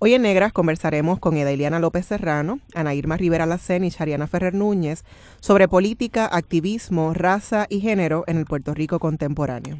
Hoy en Negras conversaremos con Edeliana López Serrano, Ana Irma Rivera Lacén y Chariana Ferrer Núñez sobre política, activismo, raza y género en el Puerto Rico contemporáneo.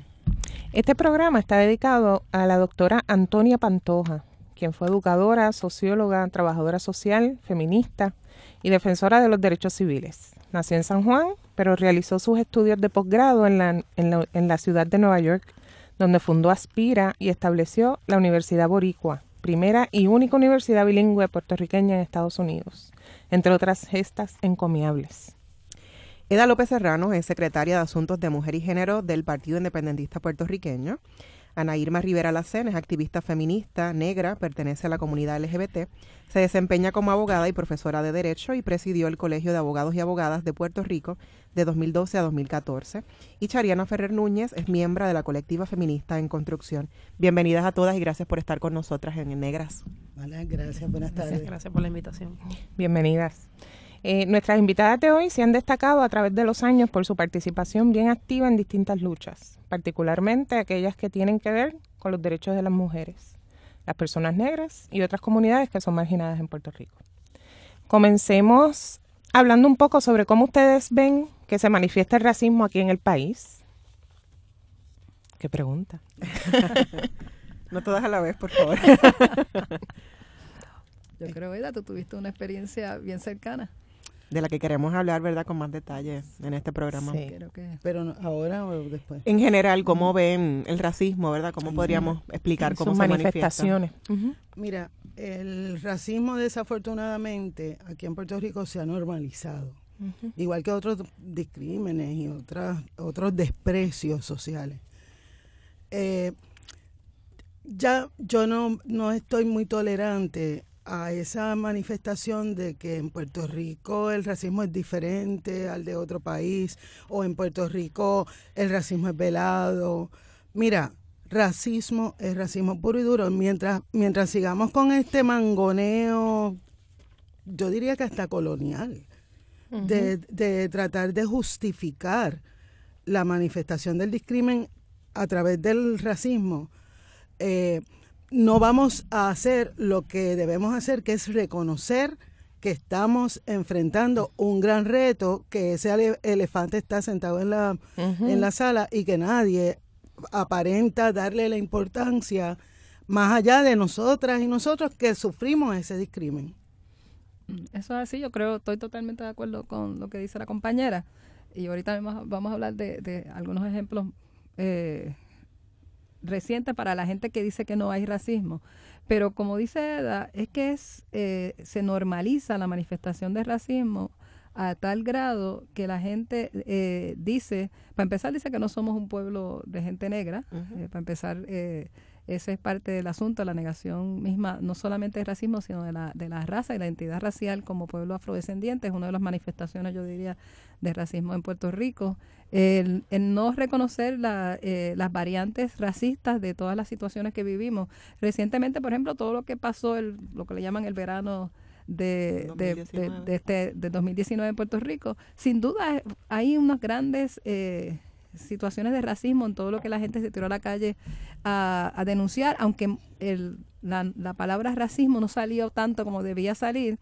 Este programa está dedicado a la doctora Antonia Pantoja, quien fue educadora, socióloga, trabajadora social, feminista y defensora de los derechos civiles. Nació en San Juan, pero realizó sus estudios de posgrado en la, en la ciudad de Nueva York, donde fundó Aspira y estableció la Universidad Boricua, primera y única universidad bilingüe puertorriqueña en Estados Unidos, entre otras gestas encomiables. Eda López Serrano es secretaria de Asuntos de Mujer y Género del Partido Independentista Puertorriqueño. Ana Irma Rivera Lacén es activista feminista, negra, pertenece a la comunidad LGBT, se desempeña como abogada y profesora de Derecho y presidió el Colegio de Abogados y Abogadas de Puerto Rico de 2012 a 2014. Y Chariana Ferrer Núñez es miembro de la colectiva feminista en construcción. Bienvenidas a todas y gracias por estar con nosotras en Negras. Vale, gracias, buenas tardes. Gracias, por la invitación. Bienvenidas. Eh, nuestras invitadas de hoy se han destacado a través de los años por su participación bien activa en distintas luchas particularmente aquellas que tienen que ver con los derechos de las mujeres, las personas negras y otras comunidades que son marginadas en Puerto Rico. Comencemos hablando un poco sobre cómo ustedes ven que se manifiesta el racismo aquí en el país. ¿Qué pregunta? no todas a la vez, por favor. Yo creo, Eda, tú tuviste una experiencia bien cercana de la que queremos hablar, ¿verdad? Con más detalles en este programa. Sí, pero ahora o después. En general, ¿cómo ven el racismo, verdad? ¿Cómo podríamos explicar cómo se manifestaciones? Mira, el racismo desafortunadamente aquí en Puerto Rico se ha normalizado. Igual que otros discrímenes y otras, otros desprecios sociales. Eh, ya yo no, no estoy muy tolerante a esa manifestación de que en Puerto Rico el racismo es diferente al de otro país o en Puerto Rico el racismo es velado. Mira, racismo es racismo puro y duro. Mientras, mientras sigamos con este mangoneo, yo diría que hasta colonial, de, de tratar de justificar la manifestación del discrimen a través del racismo, eh, no vamos a hacer lo que debemos hacer, que es reconocer que estamos enfrentando un gran reto, que ese elefante está sentado en la, en la sala y que nadie aparenta darle la importancia más allá de nosotras y nosotros que sufrimos ese discrimen. Eso es así, yo creo, estoy totalmente de acuerdo con lo que dice la compañera. Y ahorita vamos, a hablar de, de algunos ejemplos eh, reciente para la gente que dice que no hay racismo. Pero como dice Eda, es que es, eh, se normaliza la manifestación de racismo a tal grado que la gente eh, dice, para empezar dice que no somos un pueblo de gente negra, eh, para empezar ese es parte del asunto, la negación misma, no solamente del racismo, sino de la, de la raza y la identidad racial como pueblo afrodescendiente, es una de las manifestaciones, yo diría, de racismo en Puerto Rico. El, no reconocer eh, las variantes racistas de todas las situaciones que vivimos. Recientemente, por ejemplo, todo lo que pasó, el, lo que le llaman el verano de, de, este, de 2019 en Puerto Rico, sin duda hay unos grandes... Eh, situaciones de racismo en todo lo que la gente se tiró a la calle a, denunciar, aunque el, la, palabra racismo no salió tanto como debía salir,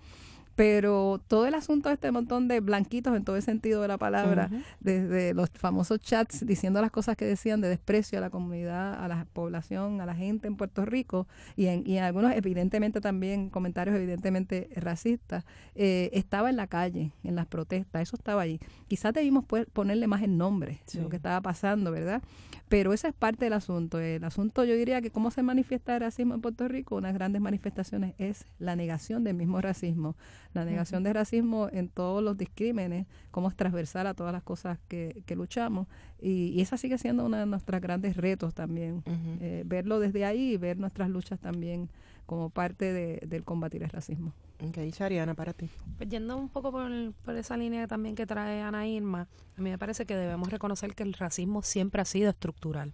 pero todo el asunto de este montón de blanquitos en todo el sentido de la palabra, desde los famosos chats diciendo las cosas que decían de desprecio a la comunidad, a la población, a la gente en Puerto Rico y en, y algunos evidentemente también comentarios evidentemente racistas, eh, estaba en la calle, en las protestas, eso estaba ahí. Quizás debimos ponerle más el nombre de lo que estaba pasando, ¿verdad? Pero esa es parte del asunto. El asunto, yo diría que cómo se manifiesta el racismo en Puerto Rico, unas grandes manifestaciones es la negación del mismo racismo, la negación del racismo en todos los discrímenes, cómo es transversal a todas las cosas que, que luchamos. Y, y, esa sigue siendo uno de nuestros grandes retos también, eh, verlo desde ahí y ver nuestras luchas también como parte de, del combatir el racismo. Ok, Shariana, para ti. Pues yendo un poco por, por, esa línea también que trae Ana Irma, a mí me parece que debemos reconocer que el racismo siempre ha sido estructural.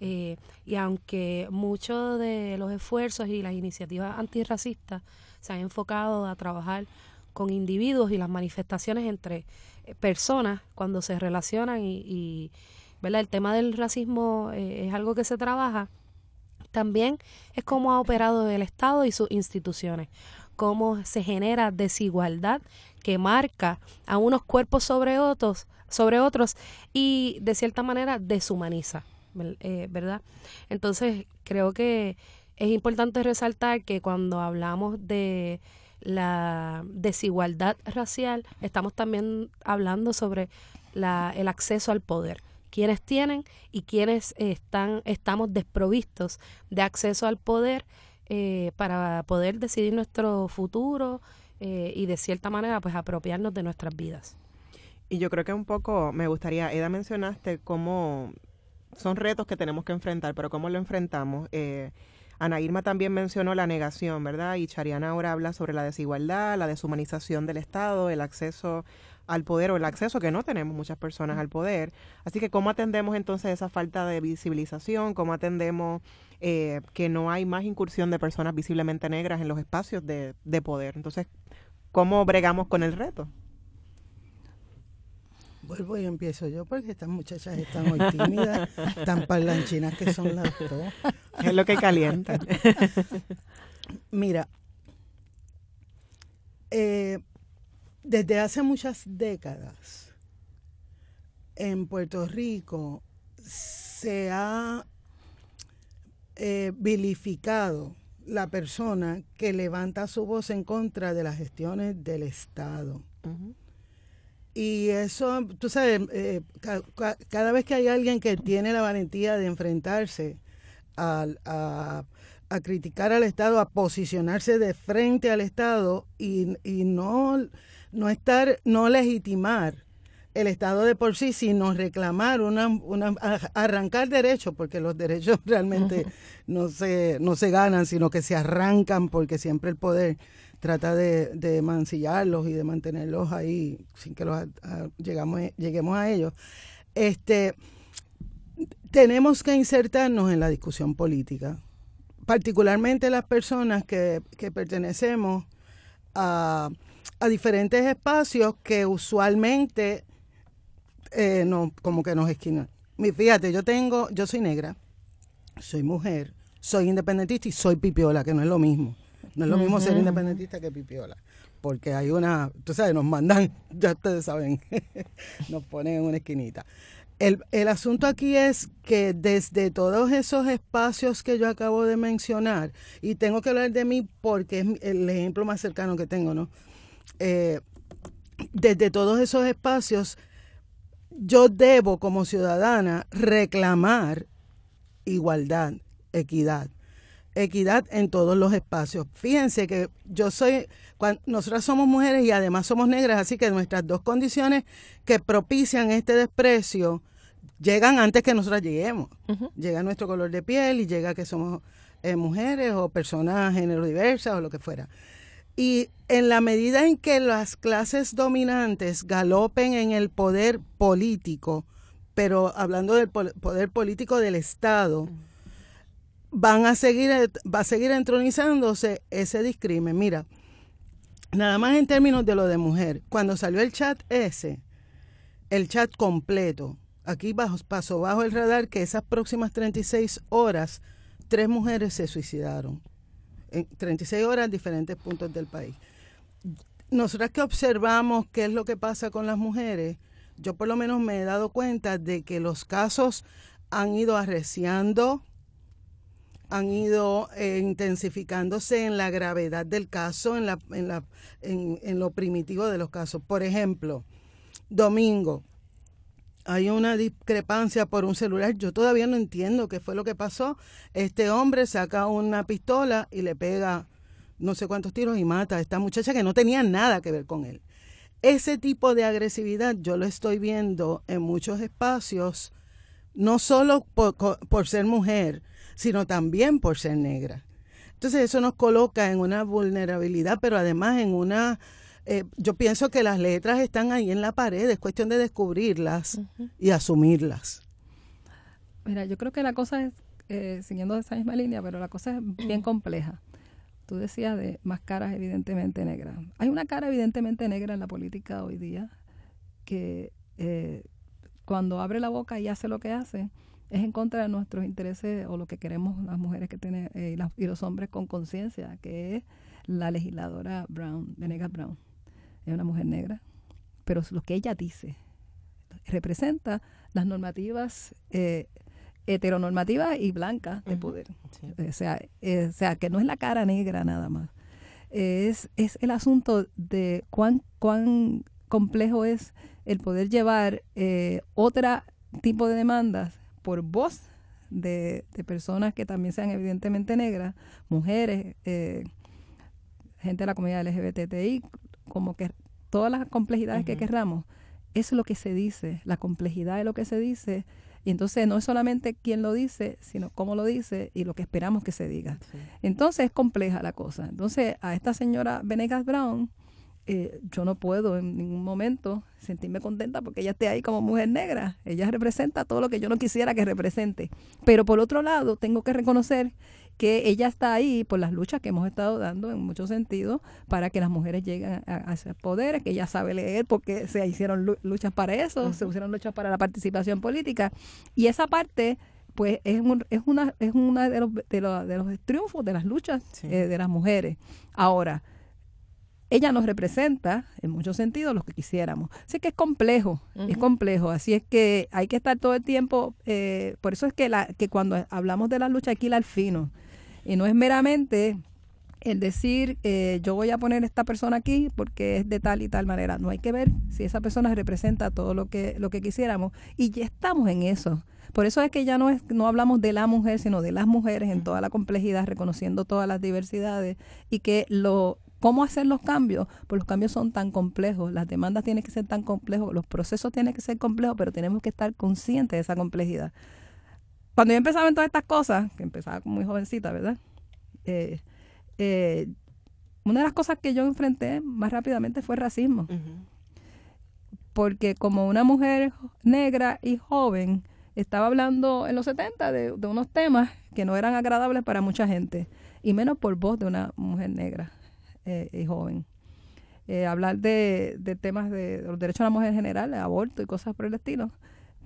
eh, y aunque muchos de los esfuerzos y las iniciativas antirracistas se han enfocado a trabajar con individuos y las manifestaciones entre eh, personas cuando se relacionan y, y ¿verdad? el tema del racismo eh, es algo que se trabaja, también es cómo ha operado el Estado y sus instituciones cómo se genera desigualdad que marca a unos cuerpos sobre otros, sobre otros y de cierta manera deshumaniza, eh, ¿verdad? Entonces creo que es importante resaltar que cuando hablamos de la desigualdad racial, estamos también hablando sobre el acceso al poder quienes tienen y quienes están, estamos desprovistos de acceso al poder eh, para poder decidir nuestro futuro eh, y de cierta manera pues apropiarnos de nuestras vidas. Y yo creo que un poco me gustaría, Eda, mencionaste cómo son retos que tenemos que enfrentar, pero cómo lo enfrentamos. Eh, Ana Irma también mencionó la negación, ¿verdad? Y Chariana ahora habla sobre la desigualdad, la deshumanización del Estado, el acceso al poder o el acceso que no tenemos muchas personas al poder. Así que, ¿cómo atendemos entonces esa falta de visibilización? ¿Cómo atendemos eh, que no hay más incursión de personas visiblemente negras en los espacios de, de poder? Entonces, ¿cómo bregamos con el reto? Vuelvo y empiezo yo porque estas muchachas están muy tímidas, tan parlanchinas que son las dos. Es lo que calienta. Mira, eh, desde hace muchas décadas en Puerto Rico se ha eh, vilificado la persona que levanta su voz en contra de las gestiones del Estado. Y eso, tú sabes, eh, cada vez que hay alguien que tiene la valentía de enfrentarse a, a, criticar al Estado, a posicionarse de frente al Estado y, y no no estar, no legitimar el Estado de por sí, sino reclamar una, una arrancar derechos, porque los derechos realmente no se, no se ganan, sino que se arrancan porque siempre el poder trata de, de mancillarlos y de mantenerlos ahí sin que los llegamos, lleguemos a ellos. Este, tenemos que insertarnos en la discusión política, particularmente las personas que, que pertenecemos a a diferentes espacios que usualmente eh, no, como que nos esquinan. Fíjate, yo tengo, yo soy negra, soy mujer, soy independentista y soy pipiola, que no es lo mismo. No es lo mismo ser independentista que pipiola. Porque hay una, tú sabes, nos mandan, ya ustedes saben, nos ponen en una esquinita. El, el, asunto aquí es que desde todos esos espacios que yo acabo de mencionar, y tengo que hablar de mí porque es el ejemplo más cercano que tengo, ¿no? Eh, desde todos esos espacios, yo debo como ciudadana reclamar igualdad, equidad. Equidad en todos los espacios. Fíjense que yo soy, nosotras somos mujeres y además somos negras, así que nuestras dos condiciones que propician este desprecio llegan antes que nosotras lleguemos. Llega nuestro color de piel y llega que somos eh, mujeres o personas género diversas o lo que fuera. Y en la medida en que las clases dominantes galopen en el poder político, pero hablando del poder político del Estado, van a seguir, va a seguir entronizándose ese discrimen. Mira, nada más en términos de lo de mujer, cuando salió el chat ese, el chat completo, aquí bajo, pasó bajo el radar que esas próximas 36 horas, tres mujeres se suicidaron en 36 horas en diferentes puntos del país. nosotras que observamos qué es lo que pasa con las mujeres, yo por lo menos me he dado cuenta de que los casos han ido arreciando, han ido eh, intensificándose en la gravedad del caso, en, la, en, la, en, en lo primitivo de los casos. Por ejemplo, domingo, hay una discrepancia por un celular. Yo todavía no entiendo qué fue lo que pasó. Este hombre saca una pistola y le pega no sé cuántos tiros y mata a esta muchacha que no tenía nada que ver con él. Ese tipo de agresividad yo lo estoy viendo en muchos espacios, no solo por, por ser mujer, sino también por ser negra. Entonces eso nos coloca en una vulnerabilidad, pero además en una... Eh, yo pienso que las letras están ahí en la pared, es cuestión de descubrirlas y asumirlas. Mira, yo creo que la cosa es, eh, siguiendo esa misma línea, pero la cosa es bien compleja. Tú decías de más caras evidentemente negras. Hay una cara evidentemente negra en la política hoy día que eh, cuando abre la boca y hace lo que hace, es en contra de nuestros intereses o lo que queremos las mujeres que tienen eh, y, las- y los hombres con conciencia, que es la legisladora Brown, Venegas Brown. Es una mujer negra, pero lo que ella dice representa las normativas eh, heteronormativas y blancas de poder. Sí. O sea, eh, o sea, que no es la cara negra nada más. Es, es el asunto de cuán, cuán complejo es el poder llevar eh, otra tipo de demandas por voz de, de personas que también sean evidentemente negras, mujeres, eh, gente de la comunidad LGBTI, como que todas las complejidades que querramos, eso es lo que se dice, la complejidad de lo que se dice, y entonces no es solamente quién lo dice, sino cómo lo dice y lo que esperamos que se diga. Sí. Entonces es compleja la cosa. Entonces a esta señora Venegas Brown, eh, yo no puedo en ningún momento sentirme contenta porque ella esté ahí como mujer negra. Ella representa todo lo que yo no quisiera que represente. Pero por otro lado, tengo que reconocer que ella está ahí por las luchas que hemos estado dando en muchos sentidos para que las mujeres lleguen a, a esos poderes, que ella sabe leer porque se hicieron lu- luchas para eso, se hicieron luchas para la participación política. Y esa parte pues es, un- es una es una de los, de, los, de los triunfos de las luchas Sí. eh, de las mujeres. Ahora, ella nos representa en muchos sentidos lo que quisiéramos. Así que es complejo, es complejo. Así es que hay que estar todo el tiempo, eh, por eso es que, la, que cuando hablamos de la lucha hay que ir al fino. Y no es meramente el decir, eh, yo voy a poner esta persona aquí porque es de tal y tal manera. No hay que ver si esa persona representa todo lo que, lo que quisiéramos. Y ya estamos en eso. Por eso es que ya no, es, no hablamos de la mujer, sino de las mujeres en toda la complejidad, reconociendo todas las diversidades y que lo cómo hacer los cambios, pues los cambios son tan complejos, las demandas tienen que ser tan complejos, los procesos tienen que ser complejos, pero tenemos que estar conscientes de esa complejidad. Cuando yo empezaba en todas estas cosas, que empezaba como muy jovencita, ¿verdad? Eh, eh, una de las cosas que yo enfrenté más rápidamente fue el racismo porque como una mujer negra y joven estaba hablando en los 70 de, de unos temas que no eran agradables para mucha gente, y menos por voz de una mujer negra eh, y joven. Hablar de, de temas de los derechos de la mujer en general, de aborto y cosas por el estilo,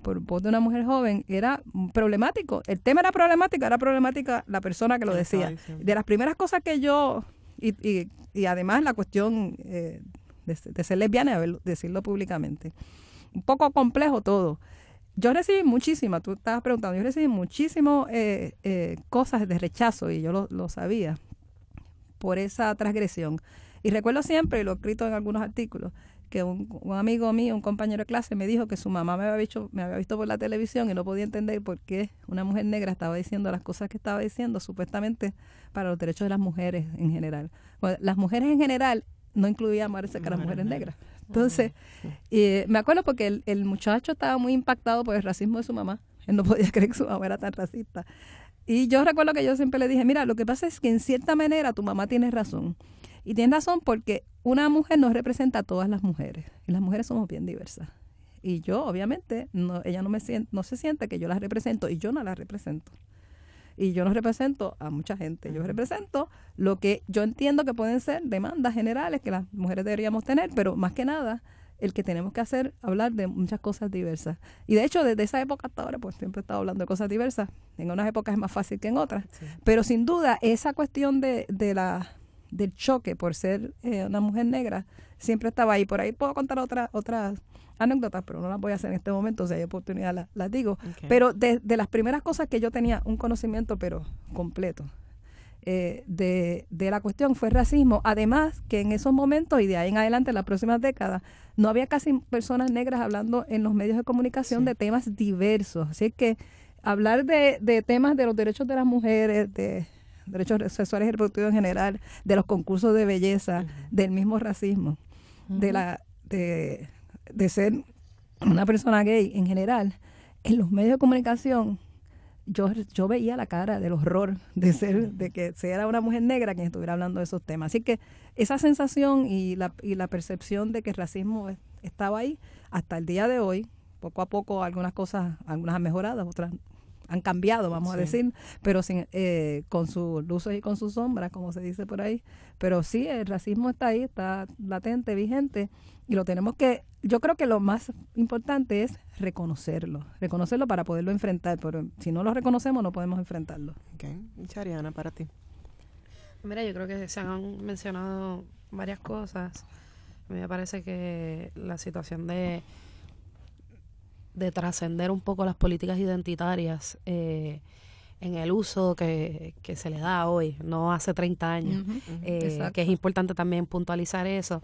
por voz de una mujer joven, era problemático. El tema era problemático, era problemática la persona que lo decía. De las primeras cosas que yo, y, y, y además la cuestión eh, de, de ser lesbiana y haberlo- decirlo públicamente. Un poco complejo todo. Yo recibí muchísimas, tú estabas preguntando, yo recibí muchísimas eh, eh, cosas de rechazo y yo lo, lo sabía por esa transgresión. Y recuerdo siempre, y lo he escrito en algunos artículos, que un, un amigo mío, un compañero de clase, me dijo que su mamá me había, visto, me había visto por la televisión y no podía entender por qué una mujer negra estaba diciendo las cosas que estaba diciendo, supuestamente para los derechos de las mujeres en general. Bueno, las mujeres en general no incluía parece que las Mujeres negras. Entonces, eh, me acuerdo porque el, el muchacho estaba muy impactado por el racismo de su mamá. Él no podía creer que su mamá era tan racista. Y yo recuerdo que yo siempre le dije, mira, lo que pasa es que en cierta manera tu mamá tiene razón. Y tiene razón porque una mujer no representa a todas las mujeres. Y las mujeres somos bien diversas. Y yo, obviamente, no, ella no, me sien- no se siente que yo las represento y yo no las represento. Y yo no represento a mucha gente. Yo represento lo que yo entiendo que pueden ser demandas generales que las mujeres deberíamos tener, pero más que nada, el que tenemos que hacer, hablar de muchas cosas diversas. Y de hecho, desde esa época hasta ahora, pues siempre he estado hablando de cosas diversas. En unas épocas es más fácil que en otras. Sí. Pero sin duda, esa cuestión de, de la del choque por ser eh, una mujer negra siempre estaba ahí. Por ahí puedo contar otra, otras anécdotas, pero no las voy a hacer en este momento, si hay oportunidad las, digo. Pero de, de, las primeras cosas que yo tenía un conocimiento, pero completo, eh, de, de, la cuestión fue racismo. Además, que en esos momentos y de ahí en adelante, en las próximas décadas, no había casi personas negras hablando en los medios de comunicación de temas diversos. Así que hablar de, de temas de los derechos de las mujeres, de derechos sexuales y reproductivos en general, de los concursos de belleza, del mismo racismo, de la de, de ser una persona gay en general, en los medios de comunicación yo, yo veía la cara del horror de ser, de que sea una mujer negra quien estuviera hablando de esos temas. Así que esa sensación y la, y la percepción de que el racismo estaba ahí hasta el día de hoy, poco a poco algunas cosas, algunas han mejorado, otras han cambiado, vamos a decir, pero sin, eh, con sus luces y con sus sombras, como se dice por ahí. Pero sí, el racismo está ahí, está latente, vigente, y lo tenemos que, yo creo que lo más importante es reconocerlo, reconocerlo para poderlo enfrentar, pero si no lo reconocemos no podemos enfrentarlo. Ok, Chariana, para ti. Mira, yo creo que se han mencionado varias cosas. A mí me parece que la situación de de trascender un poco las políticas identitarias eh, en el uso que, se le da hoy, no hace 30 años, eh, que es importante también puntualizar eso,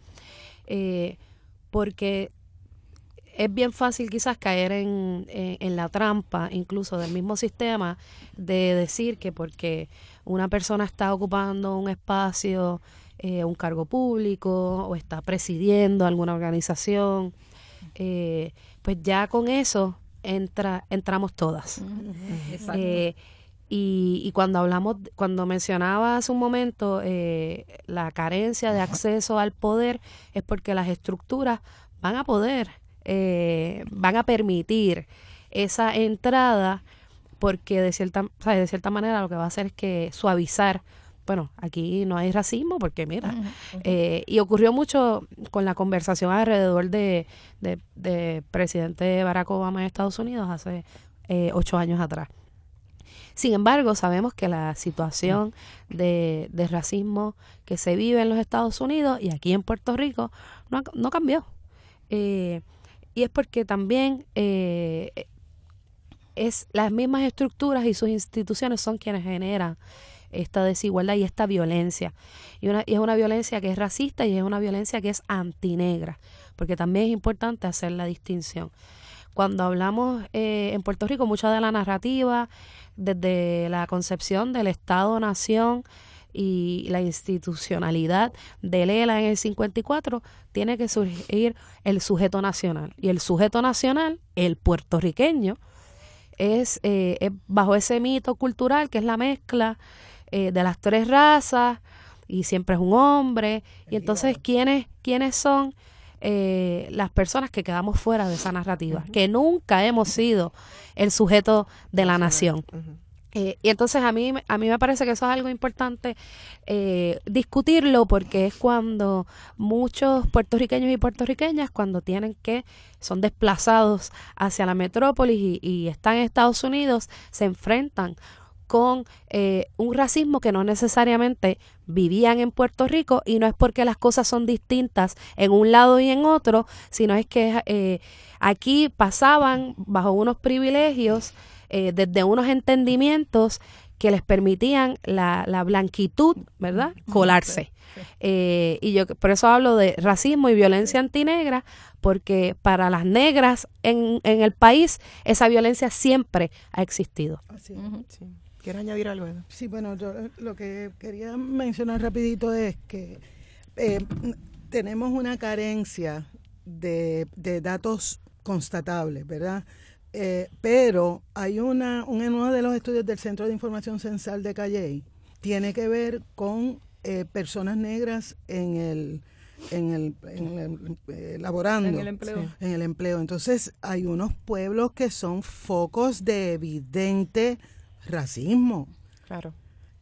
eh, porque es bien fácil quizás caer en, en, la trampa incluso del mismo sistema de decir que porque una persona está ocupando un espacio, un cargo público o está presidiendo alguna organización, eh, pues ya con eso entra, entramos todas. Eh, y, cuando hablamos, cuando mencionaba hace un momento eh, la carencia de acceso al poder, es porque las estructuras van a poder, eh, van a permitir esa entrada, porque de cierta, de cierta manera lo que va a hacer es que suavizar bueno, aquí no hay racismo porque mira, eh, y ocurrió mucho con la conversación alrededor de, de, presidente Barack Obama en Estados Unidos hace eh, ocho años atrás. Sin embargo, sabemos que la situación de, de, racismo que se vive en los Estados Unidos y aquí en Puerto Rico no, no cambió. Eh, y es porque también es las mismas estructuras y sus instituciones son quienes generan esta desigualdad y esta violencia. Y, una, y es una violencia que es racista y es una violencia que es antinegra, porque también es importante hacer la distinción. Cuando hablamos eh, en Puerto Rico, mucha de la narrativa, desde la concepción del Estado-Nación, y la institucionalidad de Lela en el 54, tiene que surgir el sujeto nacional. Y el sujeto nacional, el puertorriqueño, es, eh, es bajo ese mito cultural que es la mezcla eh, de las tres razas y siempre es un hombre. Y entonces, ¿quiénes, quiénes son eh, las personas que quedamos fuera de esa narrativa? Que nunca hemos sido el sujeto de la nación. Eh, y entonces a mí, a mí me parece que eso es algo importante discutirlo porque es cuando muchos puertorriqueños y puertorriqueñas cuando tienen que, son desplazados hacia la metrópolis y, y están en Estados Unidos, se enfrentan con eh, un racismo que no necesariamente vivían en Puerto Rico y no es porque las cosas son distintas en un lado y en otro, sino es que eh, aquí pasaban bajo unos privilegios, eh, desde unos entendimientos que les permitían la, la blanquitud, ¿verdad? Colarse. y yo por eso hablo de racismo y violencia antinegra, porque para las negras en, en el país esa violencia siempre ha existido. Así, ¿Quiere añadir algo? Sí, bueno, yo eh, lo que quería mencionar rapidito es que eh, tenemos una carencia de, datos constatables, ¿verdad? Eh, pero hay una, un, uno de los estudios del Centro de Información Censal de Calley, tiene que ver con personas negras en el, en el, en el laborando. En el empleo. En el empleo. Entonces, hay unos pueblos que son focos de evidente racismo. Claro.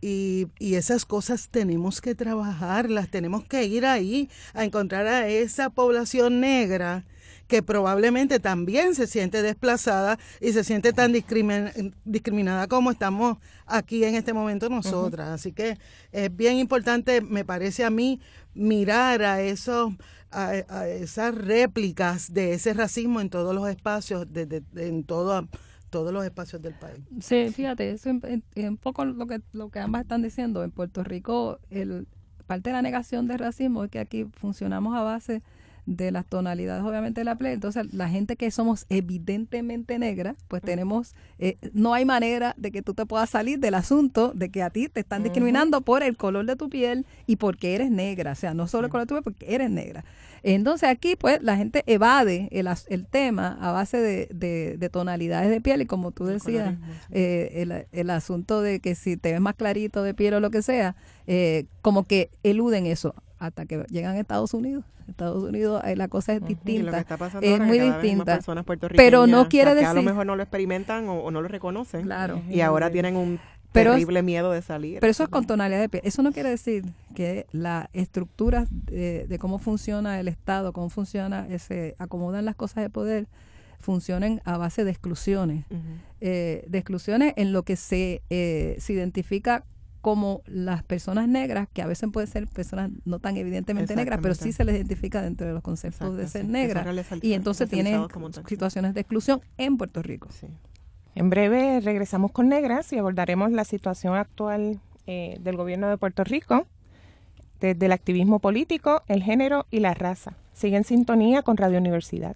Y, y, esas cosas tenemos que trabajarlas, tenemos que ir ahí a encontrar a esa población negra que probablemente también se siente desplazada y se siente tan discriminada como estamos aquí en este momento nosotras. Así que es bien importante, me parece a mí, mirar a esos a, esas réplicas de ese racismo en todos los espacios, de, en todo, todos los espacios del país. Sí, fíjate, es un poco lo que, lo que ambas están diciendo. En Puerto Rico, el, parte de la negación del racismo es que aquí funcionamos a base de las tonalidades obviamente de la play. Entonces, la gente que somos evidentemente negra, pues tenemos, eh, no hay manera de que tú te puedas salir del asunto de que a ti te están discriminando por el color de tu piel y porque eres negra. O sea, no solo el color de tu piel, porque eres negra. Entonces aquí pues la gente evade el, el tema a base de, de, tonalidades de piel y como tú decías, eh, el, el, asunto de que si te ves más clarito de piel o lo que sea, eh, como que eluden eso hasta que llegan a Estados Unidos. Estados Unidos la cosa es distinta, es muy distinta. Pero no quiere decir... a lo mejor no lo experimentan o, no lo reconocen. Claro. Y ahora tienen un terrible miedo de salir. Pero eso es con tonalidad de piel. Eso no quiere decir que la estructura de, cómo funciona el Estado, cómo funciona, se acomodan las cosas de poder, funcionen a base de exclusiones. Eh, de exclusiones en lo que se, eh, se identifica como las personas negras, que a veces pueden ser personas no tan evidentemente negras, pero sí se les identifica dentro de los conceptos de ser negra. Y entonces tiene situaciones de exclusión en Puerto Rico. En breve regresamos con Negras y abordaremos la situación actual eh, del gobierno de Puerto Rico, desde el activismo político, el género y la raza. Sigue en sintonía con Radio Universidad.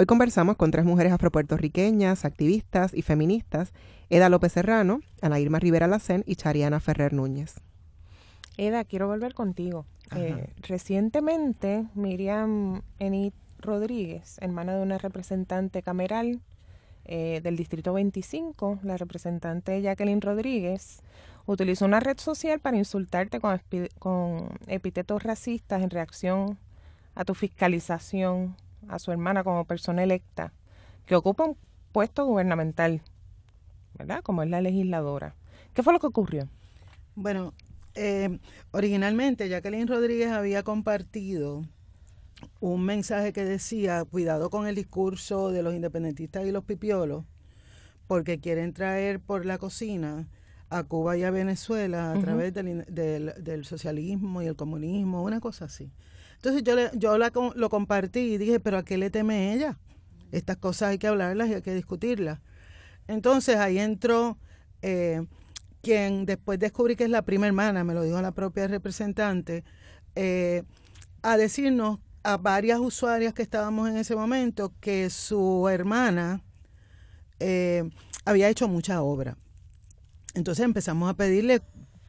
Hoy conversamos con tres mujeres afropuertorriqueñas, activistas y feministas, Eda López Serrano, Ana Irma Rivera Lacén y Chariana Ferrer Núñez. Eda, quiero volver contigo. Eh, recientemente, Miriam Enid Rodríguez, hermana de una representante cameral eh, del Distrito 25, la representante Jacqueline Rodríguez, utilizó una red social para insultarte con, con epítetos racistas en reacción a tu fiscalización a su hermana como persona electa que ocupa un puesto gubernamental, ¿verdad? Como es la legisladora. ¿Qué fue lo que ocurrió? Bueno, eh, originalmente Jacqueline Rodríguez había compartido un mensaje que decía, cuidado con el discurso de los independentistas y los pipiolos, porque quieren traer por la cocina a Cuba y a Venezuela a través del, del, socialismo y el comunismo, una cosa así. Entonces yo, le, yo la, lo compartí y dije, pero ¿a qué le teme ella? Estas cosas hay que hablarlas y hay que discutirlas. Entonces ahí entró eh, quien después descubrí que es la prima hermana, me lo dijo la propia representante, eh, a decirnos a varias usuarias que estábamos en ese momento que su hermana eh, había hecho mucha obra. Entonces empezamos a pedirle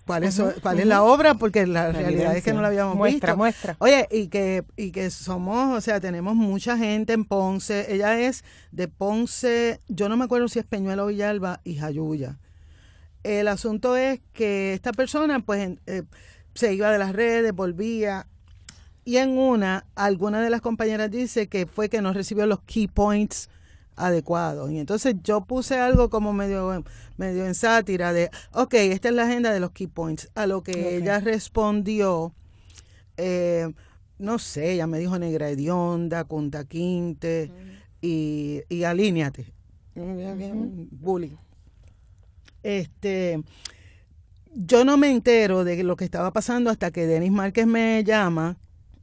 cuál es, cuál es la obra, porque la, realidad es que no la habíamos muestra, visto. Muestra, Oye, y que, y que somos, o sea, tenemos mucha gente en Ponce. Ella es de Ponce, yo no me acuerdo si es Peñuelo Villalba y Jayuya. El asunto es que esta persona, pues, eh, se iba de las redes, volvía. Y en una, alguna de las compañeras dice que fue que no recibió los key points adecuado. Y entonces yo puse algo como medio, medio en sátira de, ok, esta es la agenda de los key points. A lo que ella respondió, eh, no sé, ella me dijo negra hedionda, Cunta Quinte y, y alíñate. Bullying. Este, yo no me entero de lo que estaba pasando hasta que Denis Márquez me llama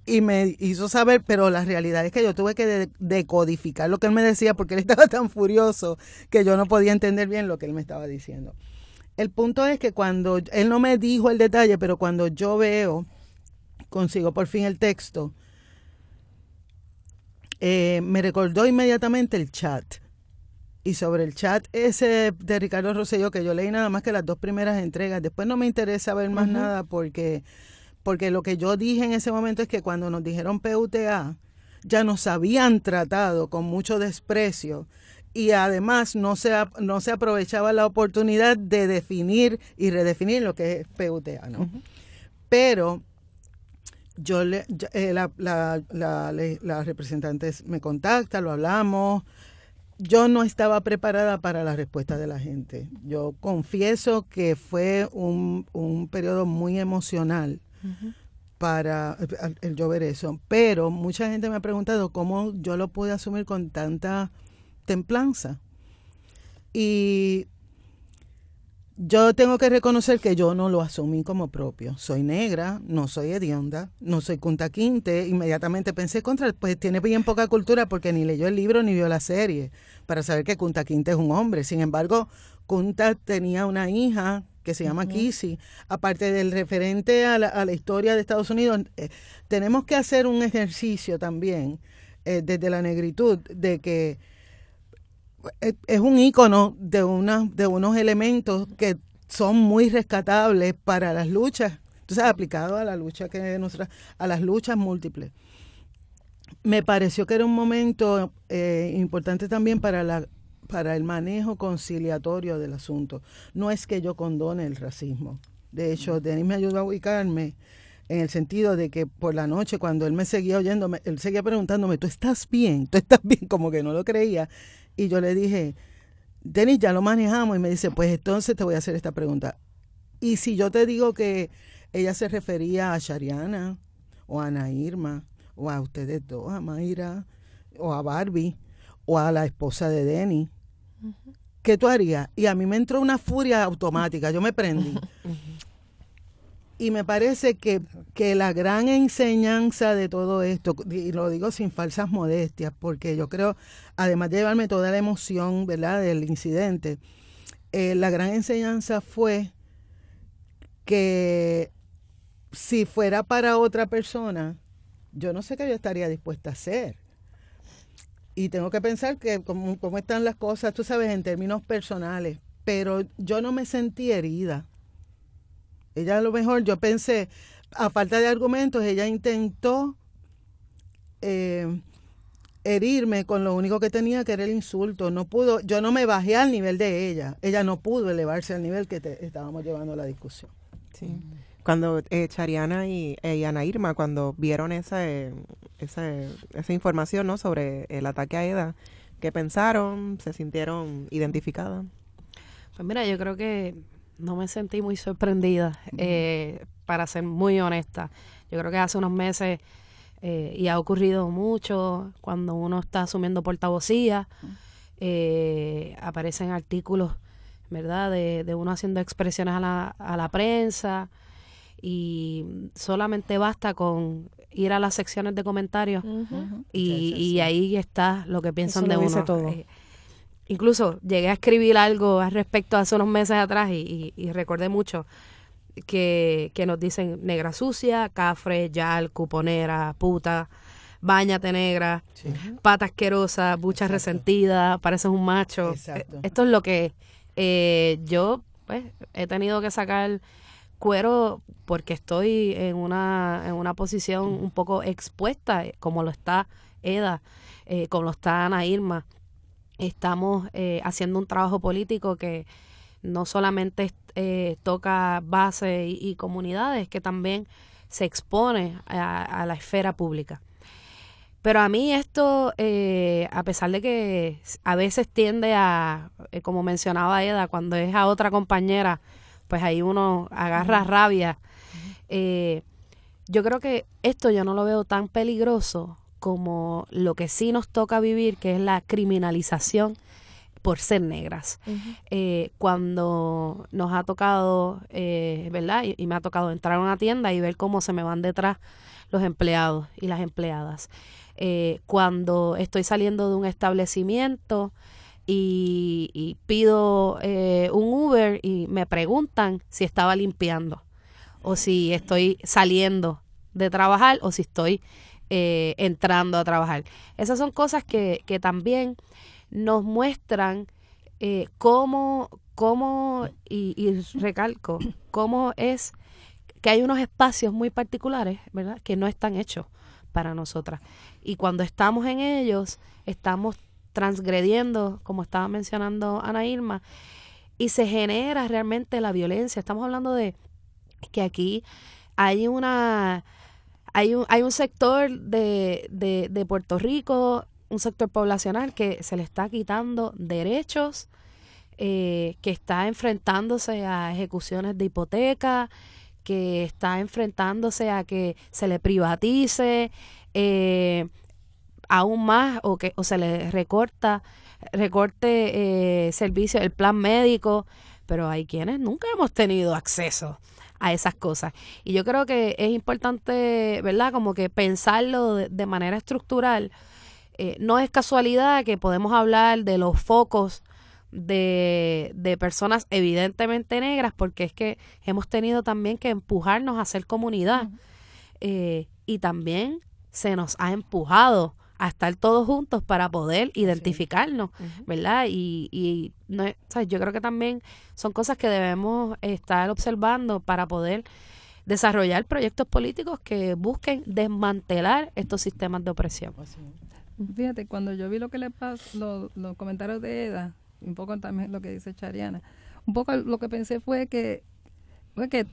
y me hizo saber, pero la realidad es que yo tuve que decodificar lo que él me decía porque él estaba tan furioso que yo no podía entender bien lo que él me estaba diciendo. El punto es que cuando él no me dijo el detalle, pero cuando yo veo, consigo por fin el texto, eh, me recordó inmediatamente el chat. Y sobre el chat ese de Ricardo Rosselló, que yo leí nada más que las dos primeras entregas, después no me interesa ver más nada porque porque lo que yo dije en ese momento es que cuando nos dijeron PUTA, ya nos habían tratado con mucho desprecio y además no se, no se aprovechaba la oportunidad de definir y redefinir lo que es PUTA, ¿no? Pero yo le, eh, la, la, la, representante me contacta, lo hablamos. Yo no estaba preparada para la respuesta de la gente. Yo confieso que fue un, un periodo muy emocional para el, yo ver eso. Pero mucha gente me ha preguntado cómo yo lo pude asumir con tanta templanza. Y yo tengo que reconocer que yo no lo asumí como propio. Soy negra, no soy hedionda, no soy Kunta Quinte. Inmediatamente pensé contra, pues tiene bien poca cultura porque ni leyó el libro ni vio la serie para saber que Kunta Quinte es un hombre. Sin embargo, Kunta tenía una hija que se llama Kisi. Aparte del referente a la, historia de Estados Unidos, eh, tenemos que hacer un ejercicio también eh, desde la negritud de que eh, es un icono de, una, de unos elementos que son muy rescatables para las luchas, entonces aplicado a la lucha que nuestra, a las luchas múltiples. Me pareció que era un momento importante también para la para el manejo conciliatorio del asunto. No es que yo condone el racismo. De hecho, Denis me ayudó a ubicarme en el sentido de que por la noche, cuando él me seguía oyendo, él seguía preguntándome, ¿tú estás bien? ¿Tú estás bien? Como que no lo creía. Y yo le dije, Denis, ya lo manejamos. Y me dice, pues entonces te voy a hacer esta pregunta. Y si yo te digo que ella se refería a Shariana, o a Ana Irma, o a ustedes dos, a Mayra, o a Barbie, o a la esposa de Denis, ¿qué tú harías? Y a mí me entró una furia automática, yo me prendí. Y me parece que, que, la gran enseñanza de todo esto, y lo digo sin falsas modestias, porque yo creo, además de llevarme toda la emoción, ¿verdad?, del incidente, eh, la gran enseñanza fue que si fuera para otra persona, yo no sé qué yo estaría dispuesta a hacer y tengo que pensar que cómo, están las cosas, tú sabes, en términos personales, pero yo no me sentí herida. Ella a lo mejor, yo pensé, a falta de argumentos, ella intentó eh, herirme con lo único que tenía que era el insulto. No pudo, yo no me bajé al nivel de ella. Ella no pudo elevarse al nivel que estábamos llevando la discusión. Sí cuando eh, Chariana y, eh, Ana Irma, cuando vieron esa, esa, esa información ¿no? sobre el ataque a Eda, ¿qué pensaron? ¿Se sintieron identificadas? Pues mira, yo creo que no me sentí muy sorprendida, eh, para ser muy honesta. Yo creo que hace unos meses, eh, y ha ocurrido mucho, cuando uno está asumiendo portavocía, aparecen artículos, ¿verdad?, de, de uno haciendo expresiones a la, a la prensa, y solamente basta con ir a las secciones de comentarios y, ahí está lo que piensan de uno. Todo. Eh, incluso llegué a escribir algo al respecto hace unos meses atrás y, recordé mucho que, nos dicen negra sucia, cafre, yal, cuponera, puta, bañate negra, pata asquerosa, bucha resentida, pareces un macho. Esto es lo que eh, yo pues he tenido que sacar cuero porque estoy en una, en una posición un poco expuesta, eh, como lo está Eda, eh, como lo está Ana Irma. Estamos eh, haciendo un trabajo político que no solamente toca base y, comunidades, que también se expone a, la esfera pública. Pero a mí esto, a pesar de que a veces tiende a, como mencionaba Eda, cuando es a otra compañera, pues ahí uno agarra rabia. Eh, yo creo que esto yo no lo veo tan peligroso como lo que sí nos toca vivir, que es la criminalización por ser negras. Eh, cuando nos ha tocado, eh, ¿verdad? Y, me ha tocado entrar a una tienda y ver cómo se me van detrás los empleados y las empleadas. cuando estoy saliendo de un establecimiento y, pido eh, un Uber y me preguntan si estaba limpiando o si estoy saliendo de trabajar o si estoy eh, entrando a trabajar. Esas son cosas que, que también nos muestran eh, cómo, cómo y, y, recalco, cómo es que hay unos espacios muy particulares, ¿verdad? Que no están hechos para nosotras. Y cuando estamos en ellos, estamos transgrediendo, como estaba mencionando Ana Irma, y se genera realmente la violencia. Estamos hablando de que aquí hay una hay un, hay un sector de, de, de Puerto Rico, un sector poblacional que se le está quitando derechos, eh, que está enfrentándose a ejecuciones de hipoteca, que está enfrentándose a que se le privatice eh, aún más o que o se le recorta recorte eh, servicio el plan médico pero hay quienes nunca hemos tenido acceso a esas cosas. Y yo creo que es importante, ¿verdad? Como que pensarlo de, manera estructural. Eh, no es casualidad que podemos hablar de los focos de, de, personas evidentemente negras, porque es que hemos tenido también que empujarnos a ser comunidad. Eh, y también se nos ha empujado a estar todos juntos para poder identificarnos, ¿verdad? Y, y no, yo creo que también son cosas que debemos estar observando para poder desarrollar proyectos políticos que busquen desmantelar estos sistemas de opresión. Fíjate, cuando yo vi lo que le pasó, los comentarios de Eda, un poco también lo que dice Chariana, un poco lo que pensé fue que, fue que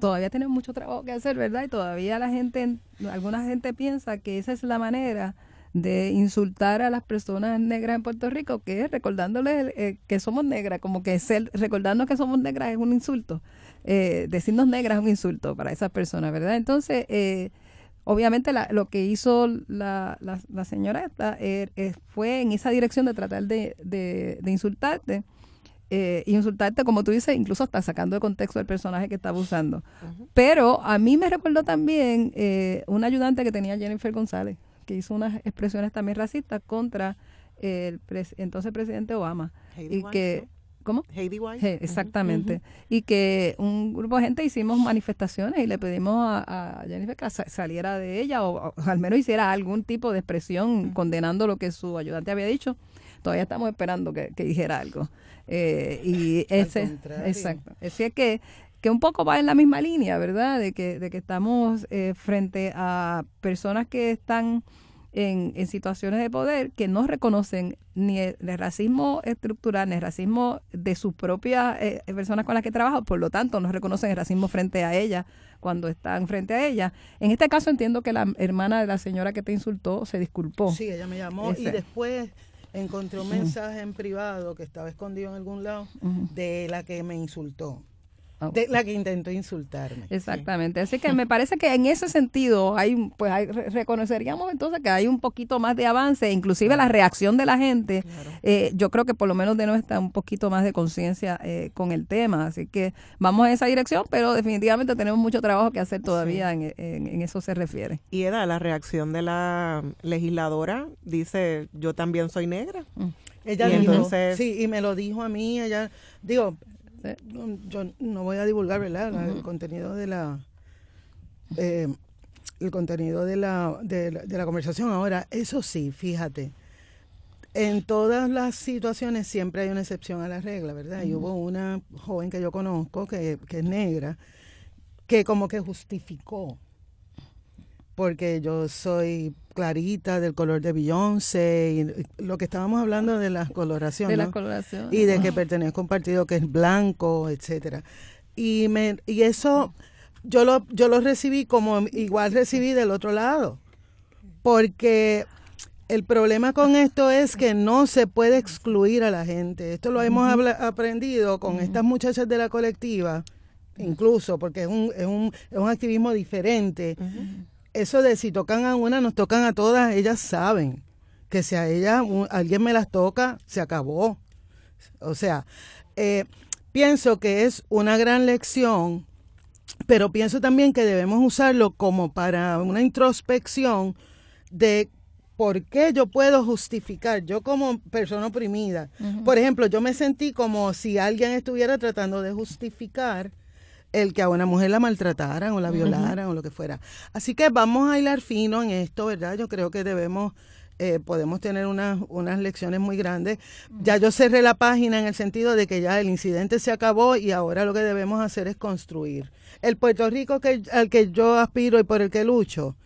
todavía tenemos mucho trabajo que hacer, ¿verdad? Y todavía la gente, alguna gente piensa que esa es la manera de insultar a las personas negras en Puerto Rico, que es recordándoles eh, que somos negras, como que ser, recordarnos que somos negras es un insulto. Eh, decirnos negras es un insulto para esas personas, ¿verdad? Entonces, eh, obviamente lo que hizo la, la, señora esta fue en esa dirección de tratar de, de, insultarte. insultarte, como tú dices, incluso hasta sacando de contexto el personaje que estaba usando. Pero a mí me recordó también un ayudante que tenía Jennifer González, que hizo unas expresiones también racistas contra el entonces presidente Obama. y que, ¿Cómo? Heidi exactamente. Y que un grupo de gente hicimos manifestaciones y le pedimos a, Jennifer que saliera de ella o, al menos hiciera algún tipo de expresión condenando lo que su ayudante había dicho. Todavía estamos esperando que, dijera algo. Eh, y ese, exacto. Es que que un poco va en la misma línea, ¿verdad? De que, de que estamos eh, frente a personas que están en, en, situaciones de poder que no reconocen ni el, racismo estructural, ni el racismo de sus propias eh, personas con las que trabajan, por lo tanto no reconocen el racismo frente a ella cuando están frente a ella. En este caso entiendo que la hermana de la señora que te insultó se disculpó. Sí, ella me llamó y después encontré un mensaje en privado que estaba escondido en algún lado de la que me insultó. Ah, de la que intentó insultarme. Exactamente. Así que me parece que en ese sentido hay, pues hay, reconoceríamos entonces que hay un poquito más de avance, inclusive la reacción de la gente. Eh, yo creo que por lo menos de está un poquito más de conciencia eh, con el tema. Así que vamos en esa dirección, pero definitivamente tenemos mucho trabajo que hacer todavía en, en, eso se refiere. Y Eda, la reacción de la legisladora dice, yo también soy negra. Mm. Ella dijo, sí, y me lo dijo a mí, ella, digo, yo no voy a divulgar, ¿verdad? El contenido de la... Eh, el contenido de la, de la, conversación. Ahora, eso sí, fíjate, en todas las situaciones siempre hay una excepción a la regla, ¿verdad? Y hubo una joven que yo conozco, que, que es negra, que como que justificó porque yo soy clarita del color de Beyoncé y lo que estábamos hablando de las coloraciones. De la coloración. Y de que pertenezco a un partido que es blanco, etcétera. Y me y eso yo lo yo lo recibí como igual recibí del otro lado. Porque el problema con esto es que no se puede excluir a la gente. Esto lo hemos aprendido con estas muchachas de la colectiva, incluso porque es un, es un, es un activismo diferente eso de si tocan a una, nos tocan a todas, ellas saben que si a ella alguien me las toca, se acabó. O sea, eh, pienso que es una gran lección, pero pienso también que debemos usarlo como para una introspección de por qué yo puedo justificar, yo como persona oprimida. Por ejemplo, yo me sentí como si alguien estuviera tratando de justificar el que a una mujer la maltrataran o la violaran o lo que fuera. Así que vamos a hilar fino en esto, ¿verdad? Yo creo que debemos eh, podemos tener unas, unas lecciones muy grandes. Ya yo cerré la página en el sentido de que ya el incidente se acabó y ahora lo que debemos hacer es construir. El Puerto Rico que, al que yo aspiro y por el que lucho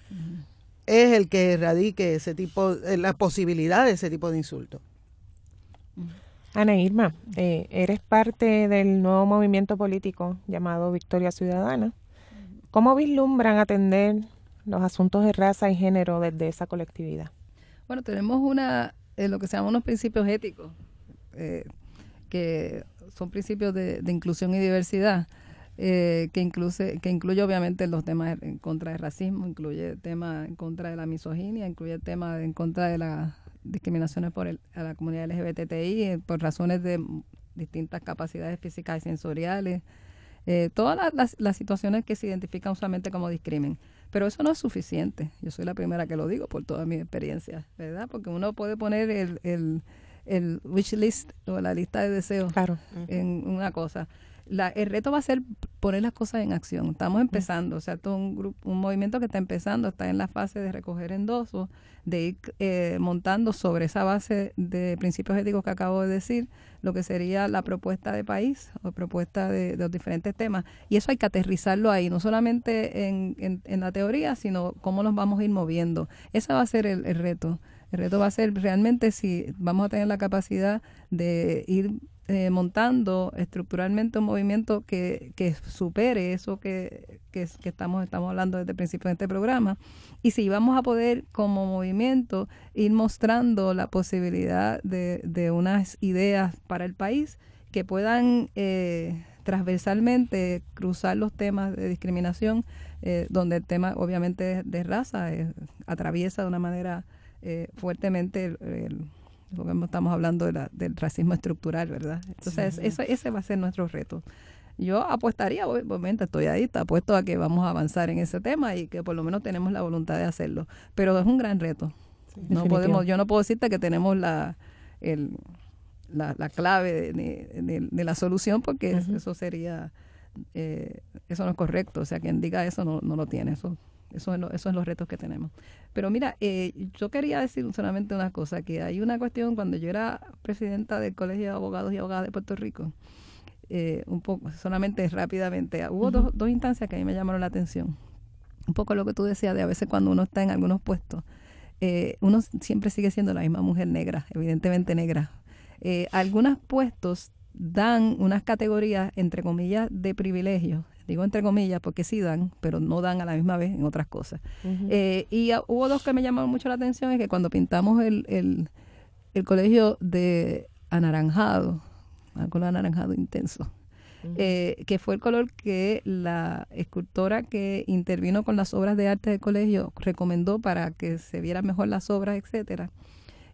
es el que erradique ese tipo, eh, la posibilidad de ese tipo de insultos. Ana Irma, eh, eres parte del nuevo movimiento político llamado Victoria Ciudadana. ¿Cómo vislumbran atender los asuntos de raza y género desde esa colectividad? Bueno, tenemos una, eh, lo que se llama unos principios éticos, eh, que son principios de, inclusión y diversidad, que, incluye, que incluye obviamente los temas en contra del racismo, incluye el tema en contra de la misoginia, incluye el tema en contra de la discriminaciones por el, a la comunidad LGBTI eh, por razones de distintas capacidades físicas y sensoriales, eh, todas las, las, situaciones que se identifican usualmente como discrimen. Pero eso no es suficiente. Yo soy la primera que lo digo por toda mi experiencia, ¿verdad? Porque uno puede poner el, el, el wish list o la lista de deseos claro. en una cosa la, el reto va a ser poner las cosas en acción. Estamos empezando, o sea, todo un grupo, un movimiento que está empezando, está en la fase de recoger endosos, de ir eh, montando sobre esa base de principios éticos que acabo de decir, lo que sería la propuesta de país o propuesta de, los diferentes temas. Y eso hay que aterrizarlo ahí, no solamente en, en, la teoría, sino cómo nos vamos a ir moviendo. Ese va a ser el, el reto. El reto va a ser realmente si vamos a tener la capacidad de ir eh, montando estructuralmente un movimiento que, que supere eso que, que, estamos, estamos hablando desde el principio de este programa. Y si vamos a poder como movimiento ir mostrando la posibilidad de, de unas ideas para el país que puedan eh, transversalmente cruzar los temas de discriminación, eh, donde el tema obviamente de raza atraviesa de una manera fuertemente el porque estamos hablando del racismo estructural, ¿verdad? Entonces, ese va a ser nuestro reto. Yo apostaría, obviamente estoy ahí, está apuesto a que vamos a avanzar en ese tema y que por lo menos tenemos la voluntad de hacerlo. Pero es un gran reto. no podemos, yo no puedo decirte que tenemos la, el, la, clave de, la solución porque eso sería, eh, eso no es correcto. O sea, quien diga eso no, no lo tiene. Eso eso es son los retos que tenemos. Pero mira, eh, yo quería decir solamente una cosa, que hay una cuestión, cuando yo era presidenta del Colegio de Abogados y Abogadas de Puerto Rico, eh, un poco, solamente rápidamente, hubo dos, dos instancias que a mí me llamaron la atención. Un poco lo que tú decías de a veces cuando uno está en algunos puestos, eh, uno siempre sigue siendo la misma mujer negra, evidentemente negra. algunos puestos dan unas categorías, entre comillas, de privilegio digo entre comillas porque sí dan, pero no dan a la misma vez en otras cosas. Eh, y hubo dos que me llamaron mucho la atención, es que cuando pintamos el, el, el colegio de anaranjado, un color anaranjado intenso, eh, que fue el color que la escultora que intervino con las obras de arte del colegio recomendó para que se vieran mejor las obras, etcétera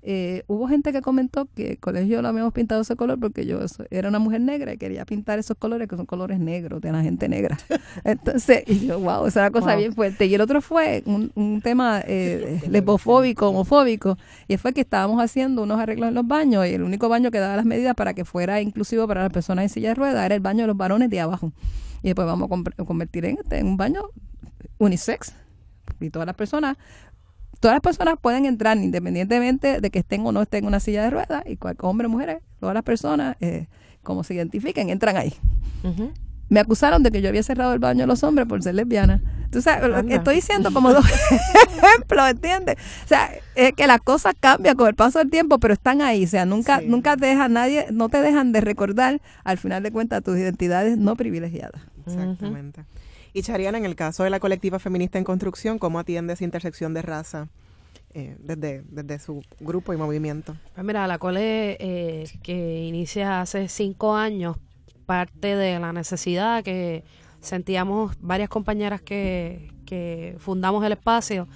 eh, hubo gente que comentó que el colegio lo habíamos pintado ese color porque yo era una mujer negra y quería pintar esos colores que son colores negros de la gente negra. Entonces, y yo, wow, esa es una cosa bien fuerte. Y el otro fue un, un tema eh, lesbofóbico, homofóbico, y fue que estábamos haciendo unos arreglos en los baños y el único baño que daba las medidas para que fuera inclusivo para las personas en silla de ruedas era el baño de los varones de abajo. Y después vamos a convertir en, este, en un baño unisex y todas las personas todas las personas pueden entrar independientemente de que estén o no estén en una silla de ruedas y hombre o mujeres, todas las personas, eh, como se identifiquen, entran ahí. Me acusaron de que yo había cerrado el baño de los hombres por ser lesbiana. Entonces, estoy diciendo como dos ejemplos, ¿entiendes? O sea, es que las cosas cambian con el paso del tiempo, pero están ahí. O sea, nunca, nunca te deja nadie, no te dejan de recordar, al final de cuentas, tus identidades no privilegiadas. Exactamente. Y Chariana, en el caso de la colectiva feminista en construcción, ¿cómo atiende esa intersección de raza eh, desde, desde su grupo y movimiento? Pues mira, la cole eh, que inicia hace cinco años parte de la necesidad que sentíamos varias compañeras que, que fundamos el espacio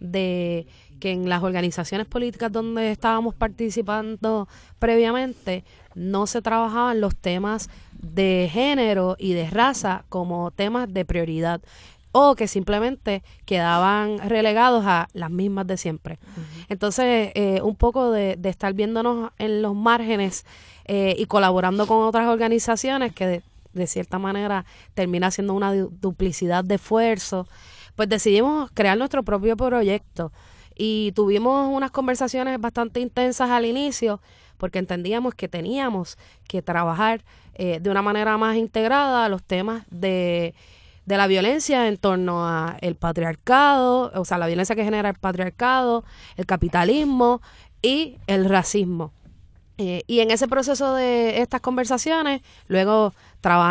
de que en las organizaciones políticas donde estábamos participando previamente no se trabajaban los temas de género y de raza como temas de prioridad o que simplemente quedaban relegados a las mismas de siempre. Entonces, eh, un poco de, estar viéndonos en los márgenes eh, y colaborando con otras organizaciones que de, de, cierta manera termina siendo una duplicidad de esfuerzo, pues decidimos crear nuestro propio proyecto Y tuvimos unas conversaciones bastante intensas al inicio porque entendíamos que teníamos que trabajar eh, de una manera más integrada los temas de, de la violencia en torno a el patriarcado, o sea, la violencia que genera el patriarcado, el capitalismo y el racismo. Eh, y en ese proceso de estas conversaciones, luego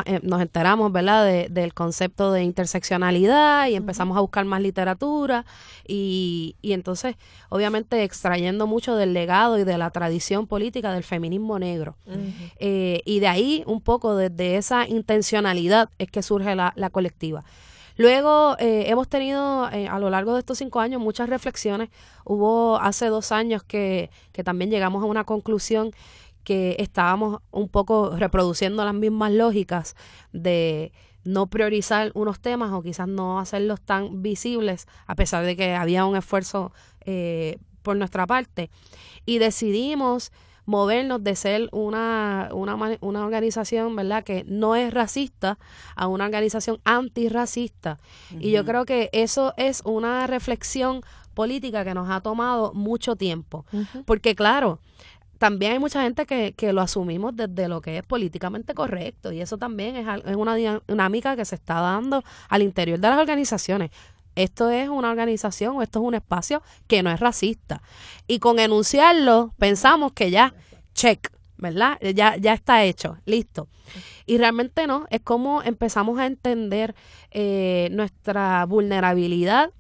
eh, nos enteramos, ¿verdad?, del concepto de interseccionalidad y empezamos a buscar más literatura y, y, entonces, obviamente, extrayendo mucho del legado y de la tradición política del feminismo negro. Eh, y de ahí, un poco desde esa intencionalidad es que surge la, la colectiva. Luego eh, hemos tenido eh, a lo largo de estos cinco años muchas reflexiones. Hubo hace dos años que, que también llegamos a una conclusión que estábamos un poco reproduciendo las mismas lógicas de no priorizar unos temas o quizás no hacerlos tan visibles, a pesar de que había un esfuerzo eh, por nuestra parte. Y decidimos movernos de ser una, una, una organización, ¿verdad?, que no es racista a una organización antirracista. Y yo creo que eso es una reflexión política que nos ha tomado mucho tiempo. Porque claro, también hay mucha gente que, que, lo asumimos desde lo que es políticamente correcto y eso también es, es una dinámica que se está dando al interior de las organizaciones esto es una organización o esto es un espacio que no es racista. Y con enunciarlo pensamos que ya, check, ¿verdad? Ya, ya está hecho, listo. Y realmente no, es como empezamos a entender eh, nuestra vulnerabilidad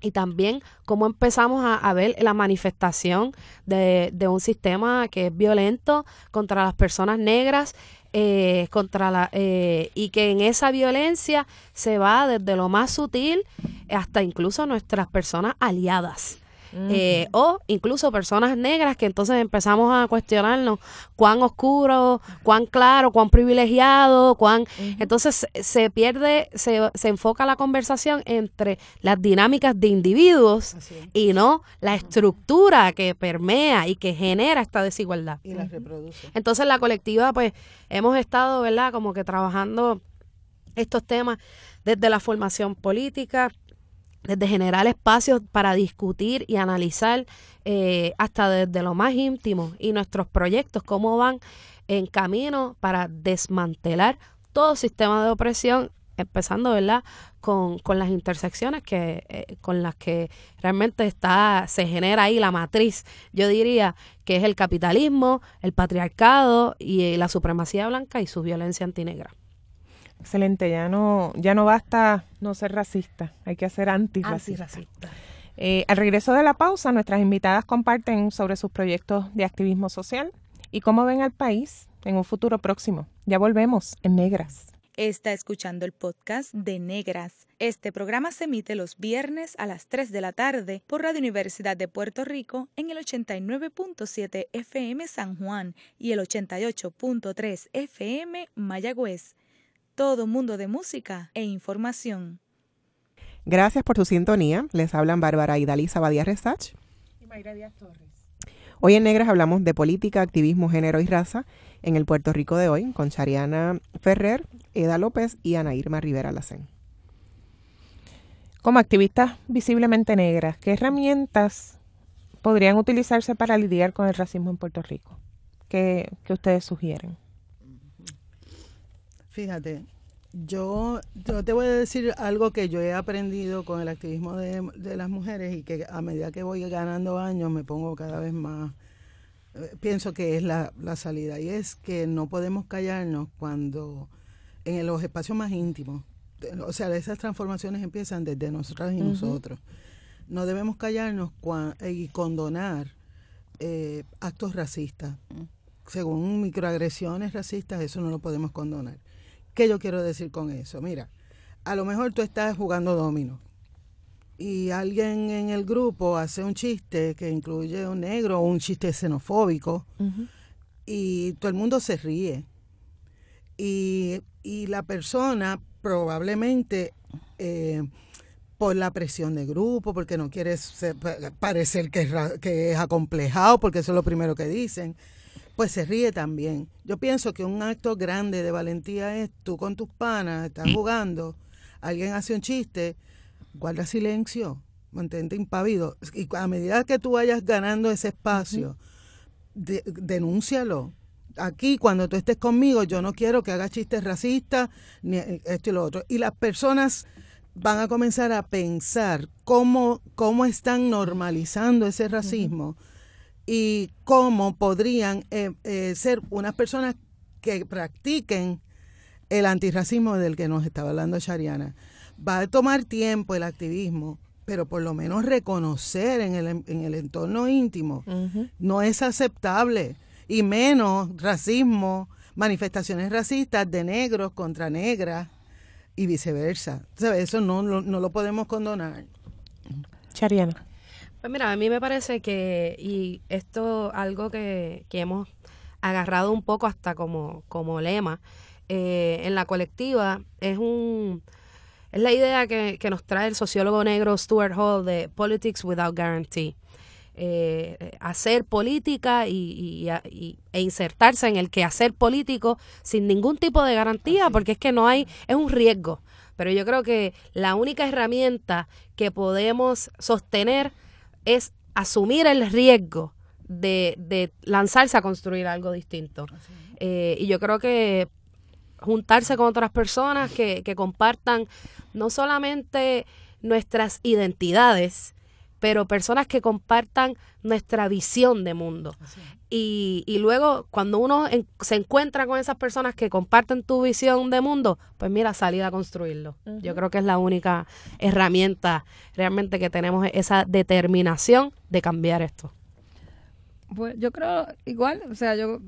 y también cómo empezamos a, ver la manifestación de, de, un sistema que es violento contra las personas negras eh, contra la eh, y que en esa violencia se va desde lo más sutil hasta incluso nuestras personas aliadas. Eh, o incluso personas negras que entonces empezamos a cuestionarnos cuán oscuro, cuán claro, cuán privilegiado, cuán... Entonces se pierde, se, se, enfoca la conversación entre las dinámicas de individuos y no la estructura que permea y que genera esta desigualdad. Y la reproduce. Entonces la colectiva pues hemos estado, ¿verdad? Como que trabajando estos temas desde la formación política, desde generar espacios para discutir y analizar eh, hasta desde lo más íntimo y nuestros proyectos, cómo van en camino para desmantelar todo sistema de opresión, empezando, ¿verdad?, con, con las intersecciones que, eh, con las que realmente está, se genera ahí la matriz, yo diría, que es el capitalismo, el patriarcado y la supremacía blanca y su violencia antinegra. Excelente, ya no, ya no basta no ser racista, hay que ser antirracista. antirracista. Eh, al regreso de la pausa, nuestras invitadas comparten sobre sus proyectos de activismo social y cómo ven al país en un futuro próximo. Ya volvemos en Negras. Está escuchando el podcast de Negras. Este programa se emite los viernes a las 3 de la tarde por Radio Universidad de Puerto Rico en el 89.7 FM San Juan y el 88.3 FM Mayagüez todo mundo de música e información. Gracias por tu sintonía. Les hablan Bárbara y Dalisa Badía Resach. Y Mayra Díaz Torres. Hoy en Negras hablamos de política, activismo, género y raza en el Puerto Rico de hoy con Chariana Ferrer, Eda López y Ana Irma Rivera Lacén. Como activistas visiblemente negras, ¿qué herramientas podrían utilizarse para lidiar con el racismo en Puerto Rico? ¿Qué, qué ustedes sugieren? Fíjate, yo, te voy a decir algo que yo he aprendido con el activismo de, las mujeres y que a medida que voy ganando años me pongo cada vez más, eh, pienso que es la, salida y es que no podemos callarnos cuando en los espacios más íntimos, o sea, esas transformaciones empiezan desde nosotras y nosotros. No debemos callarnos y condonar eh, actos racistas. Mm. Según microagresiones racistas, eso no lo podemos condonar. ¿Qué yo quiero decir con eso? Mira, a lo mejor tú estás jugando domino y alguien en el grupo hace un chiste que incluye un negro o un chiste xenofóbico y todo el mundo se ríe. Y, la persona probablemente eh, por la presión de grupo, porque no quiere parecer que que es acomplejado, porque eso es lo primero que dicen, pues se ríe también. Yo pienso que un acto grande de valentía es tú con tus panas, estás jugando, alguien hace un chiste, guarda silencio, mantente impávido. Y a medida que tú vayas ganando ese espacio, denúncialo. Aquí, cuando tú estés conmigo, yo no quiero que hagas chistes racistas, ni esto y lo otro. Y las personas van a comenzar a pensar cómo, cómo están normalizando ese racismo y cómo podrían eh, eh, ser unas personas que practiquen el antirracismo del que nos estaba hablando Shariana. Va a tomar tiempo el activismo, pero por lo menos reconocer en el, en el entorno íntimo no es aceptable, y menos racismo, manifestaciones racistas de negros contra negras y viceversa. Eso no, no, lo podemos condonar. Chariana. Pues mira, a mí me parece que, y esto algo que, que hemos agarrado un poco hasta como, como lema eh, en la colectiva, es un es la idea que, nos trae el sociólogo negro Stuart Hall de Politics Without Guarantee. Eh, hacer política y, e insertarse en el quehacer político sin ningún tipo de garantía, porque es que no hay, es un riesgo. Pero yo creo que la única herramienta que podemos sostener es asumir el riesgo de, lanzarse a construir algo distinto. Eh, y yo creo que juntarse con otras personas que, que compartan no solamente nuestras identidades, pero personas que compartan nuestra visión de mundo. Y, y, luego, cuando uno se encuentra con esas personas que comparten tu visión de mundo, pues mira, salir a construirlo. Yo creo que es la única herramienta realmente que tenemos, esa determinación de cambiar esto. Pues yo creo igual, o sea, yo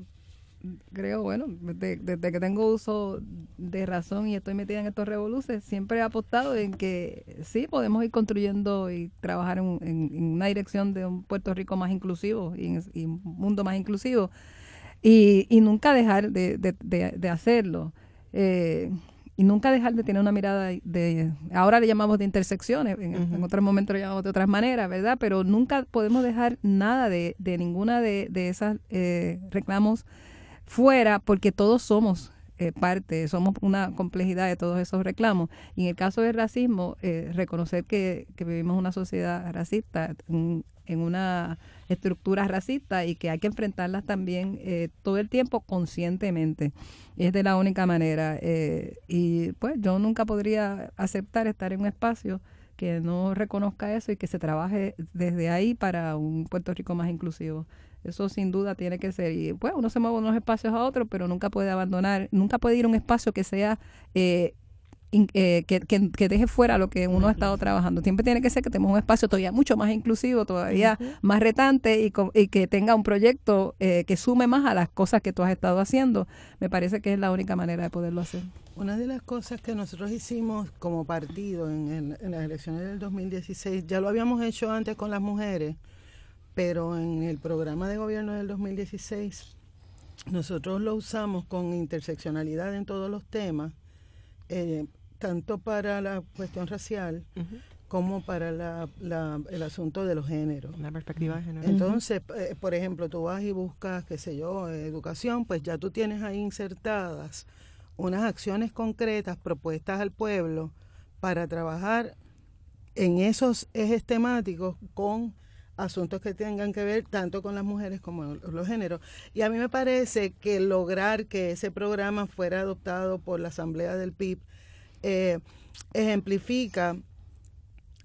creo, bueno, desde, que tengo uso de razón y estoy metida en estos revoluciones, siempre he apostado en que sí podemos ir construyendo y trabajar en, una dirección de un Puerto Rico más inclusivo y, un mundo más inclusivo y, nunca dejar de, hacerlo. Eh, y nunca dejar de tener una mirada de, ahora le llamamos de intersecciones, en, otros momentos le llamamos de otras maneras, ¿verdad? Pero nunca podemos dejar nada de, ninguna de, de esas eh, reclamos fuera porque todos somos eh, parte, somos una complejidad de todos esos reclamos. Y en el caso del racismo, eh, reconocer que, vivimos una sociedad racista, en, una estructura racista y que hay que enfrentarlas también eh, todo el tiempo conscientemente. Es de la única manera. y pues yo nunca podría aceptar estar en un espacio que no reconozca eso y que se trabaje desde ahí para un Puerto Rico más inclusivo. Eso sin duda tiene que ser. Y pues uno se mueve de unos espacios a otros, pero nunca puede abandonar, nunca puede ir a un espacio que sea eh, eh, que, que, deje fuera lo que uno ha estado trabajando. Siempre tiene que ser que tengamos un espacio todavía mucho más inclusivo, todavía más retante y, y, que tenga un proyecto eh, que sume más a las cosas que tú has estado haciendo. Me parece que es la única manera de poderlo hacer. Una de las cosas que nosotros hicimos como partido en, en las elecciones del 2016, ya lo habíamos hecho antes con las mujeres, pero en el programa de gobierno del 2016 nosotros lo usamos con interseccionalidad en todos los temas, eh, tanto para la cuestión racial como para el asunto de los géneros. La perspectiva de género. Entonces, eh, por ejemplo, tú vas y buscas, qué sé yo, educación, pues ya tú tienes ahí insertadas unas acciones concretas propuestas al pueblo para trabajar en esos ejes temáticos con asuntos que tengan que ver tanto con las mujeres como los géneros. Y a mí me parece que lograr que ese programa fuera adoptado por la Asamblea del PIB eh, ejemplifica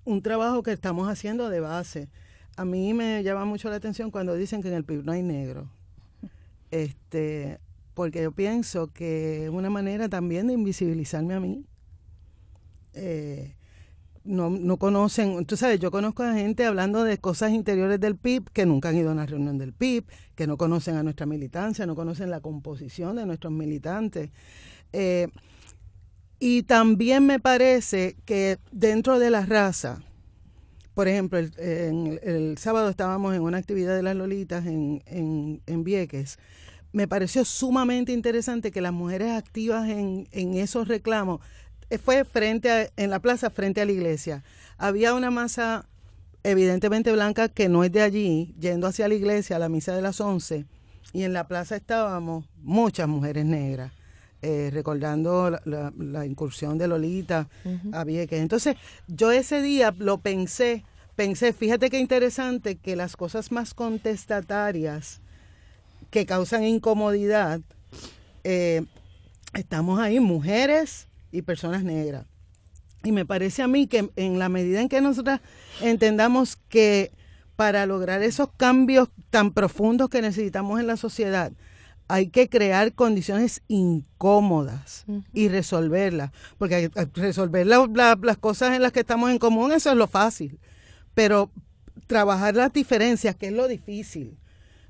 un trabajo que estamos haciendo de base. A mí me llama mucho la atención cuando dicen que en el PIB no hay negro. Este, porque yo pienso que es una manera también de invisibilizarme a mí. Eh, no, no conocen, tú sabes, yo conozco a gente hablando de cosas interiores del PIB que nunca han ido a una reunión del PIB, que no conocen a nuestra militancia, no conocen la composición de nuestros militantes. Eh, y también me parece que dentro de la raza, por ejemplo, el, el, sábado estábamos en una actividad de las Lolitas en, en, en, Vieques. Me pareció sumamente interesante que las mujeres activas en, en esos reclamos fue frente a, en la plaza frente a la iglesia. Había una masa evidentemente blanca que no es de allí, yendo hacia la iglesia a la misa de las once, y en la plaza estábamos muchas mujeres negras. Eh, recordando la, incursión de Lolita a Vieques. Entonces, yo ese día lo pensé pensé, fíjate qué interesante que las cosas más contestatarias que causan incomodidad, eh, estamos ahí, mujeres y personas negras. Y me parece a mí que en la medida en que nosotras entendamos que para lograr esos cambios tan profundos que necesitamos en la sociedad, hay que crear condiciones incómodas y resolverlas, porque resolver las cosas en las que estamos en común, eso es lo fácil, pero trabajar las diferencias, que es lo difícil,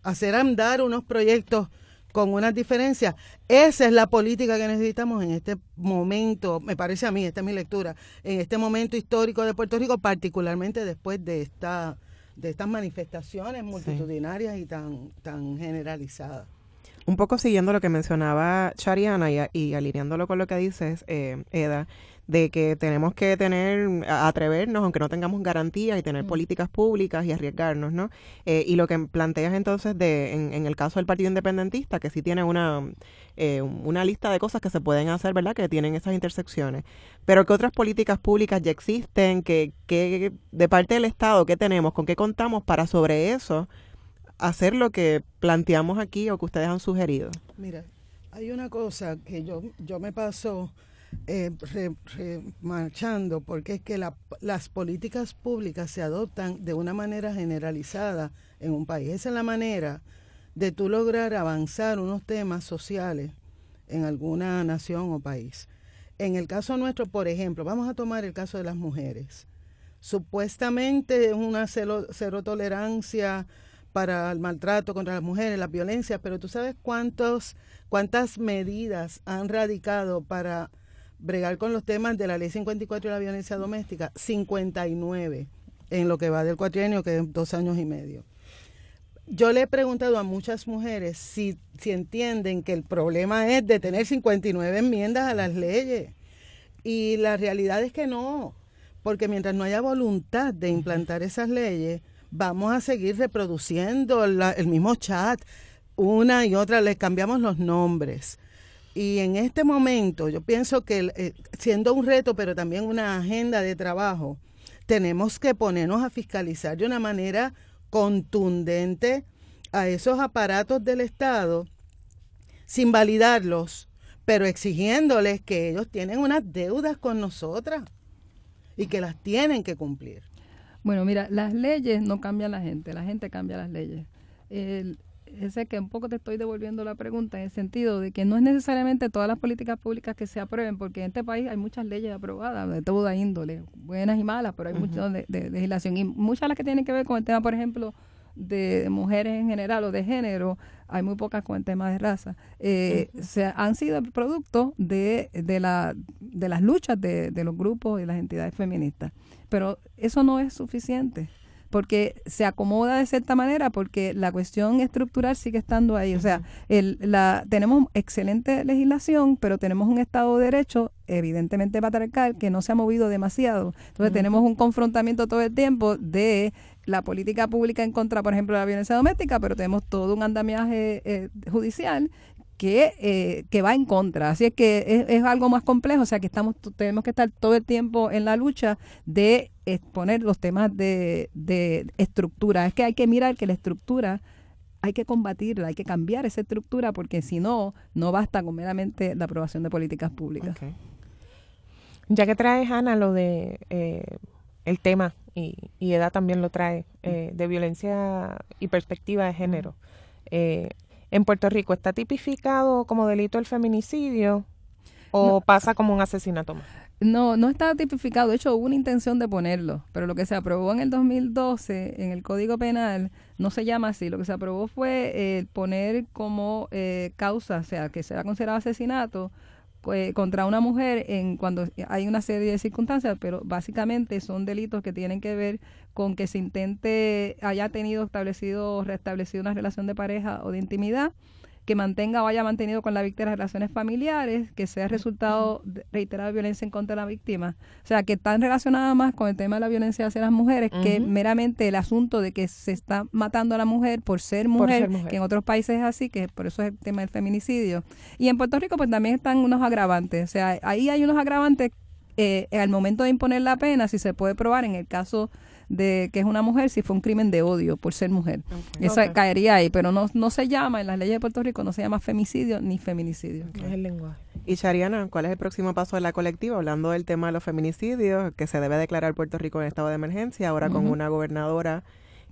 hacer andar unos proyectos con unas diferencias, esa es la política que necesitamos en este momento, me parece a mí, esta es mi lectura, en este momento histórico de Puerto Rico, particularmente después de esta de estas manifestaciones multitudinarias y tan tan generalizadas. Un poco siguiendo lo que mencionaba Chariana y, alineándolo con lo que dices, eh, Eda, de que tenemos que tener, atrevernos, aunque no tengamos garantía, y tener mm. políticas públicas y arriesgarnos, ¿no? Eh, y lo que planteas entonces de, en, el caso del Partido Independentista, que sí tiene una, eh, una lista de cosas que se pueden hacer, ¿verdad? Que tienen esas intersecciones. Pero ¿qué otras políticas públicas ya existen? que que de parte del Estado, qué tenemos? ¿Con qué contamos para sobre eso hacer lo que planteamos aquí o que ustedes han sugerido? Mira, hay una cosa que yo, yo me paso eh, marchando porque es que las políticas públicas se adoptan de una manera generalizada en un país. Esa es la manera de tú lograr avanzar unos temas sociales en alguna nación o país. En el caso nuestro, por ejemplo, vamos a tomar el caso de las mujeres. Supuestamente es una cero, cero tolerancia para el maltrato contra las mujeres, la violencia, pero tú sabes cuántos, cuántas medidas han radicado para bregar con los temas de la ley 54 y la violencia doméstica, 59 en lo que va del cuatrienio, que es dos años y medio. Yo le he preguntado a muchas mujeres si, si entienden que el problema es de tener 59 enmiendas a las leyes. Y la realidad es que no, porque mientras no haya voluntad de implantar esas leyes, vamos a seguir reproduciendo el mismo chat una y otra, les cambiamos los nombres. Y en este momento yo pienso que eh, siendo un reto, pero también una agenda de trabajo, tenemos que ponernos a fiscalizar de una manera contundente a esos aparatos del Estado sin validarlos, pero exigiéndoles que ellos tienen unas deudas con nosotras y que las tienen que cumplir. Bueno, mira, las leyes no cambian la gente, la gente cambia las leyes. El, ese que un poco te estoy devolviendo la pregunta en el sentido de que no es necesariamente todas las políticas públicas que se aprueben, porque en este país hay muchas leyes aprobadas de toda índole, buenas y malas, pero hay muchas de, legislación. Y muchas de las que tienen que ver con el tema, por ejemplo, de mujeres en general o de género, hay muy pocas con el tema de raza, eh, se, han sido producto de, de, la, de las luchas de, de los grupos y las entidades feministas. Pero eso no es suficiente porque se acomoda de cierta manera porque la cuestión estructural sigue estando ahí. O sea, el, la, tenemos excelente legislación, pero tenemos un Estado de Derecho evidentemente patriarcal que no se ha movido demasiado. Entonces tenemos un confrontamiento todo el tiempo de la política pública en contra, por ejemplo, de la violencia doméstica, pero tenemos todo un andamiaje eh, judicial que, eh, que va en contra. Así es que es, algo más complejo, o sea que estamos tenemos que estar todo el tiempo en la lucha de exponer los temas de, de estructura. Es que hay que mirar que la estructura hay que combatirla, hay que cambiar esa estructura porque si no, no basta con meramente la aprobación de políticas públicas. Ya que traes, Ana, lo de eh, el tema, y, y Edad también lo trae, eh, de violencia y perspectiva de género. Eh, en Puerto Rico está tipificado como delito el feminicidio o pasa como un asesinato más? No, no está tipificado. De hecho, hubo una intención de ponerlo, pero lo que se aprobó en el 2012 en el Código Penal no se llama así. Lo que se aprobó fue eh, poner como eh, causa, o sea, que sea considerado asesinato eh, contra una mujer en cuando hay una serie de circunstancias, pero básicamente son delitos que tienen que ver con que se intente haya tenido establecido restablecido una relación de pareja o de intimidad que mantenga o haya mantenido con la víctima relaciones familiares, que sea resultado de reiterada violencia en contra de la víctima. O sea, que están relacionadas más con el tema de la violencia hacia las mujeres que meramente el asunto de que se está matando a la mujer por ser mujer, que en otros países es así, que por eso es el tema del feminicidio. Y en Puerto Rico pues también están unos agravantes. O sea, ahí hay unos agravantes eh, al momento de imponer la pena, si se puede probar en el caso de que es una mujer si fue un crimen de odio por ser mujer. Eso caería ahí, pero no, no se llama, en las leyes de Puerto Rico no se llama femicidio ni feminicidio. Es el lenguaje. Y Chariana, ¿cuál es el próximo paso de la colectiva? Hablando del tema de los feminicidios, que se debe declarar Puerto Rico en estado de emergencia, ahora con una gobernadora,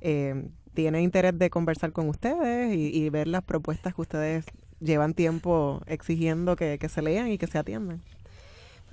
eh, ¿tiene interés de conversar con ustedes y, ver las propuestas que ustedes llevan tiempo exigiendo que, que se lean y que se atiendan?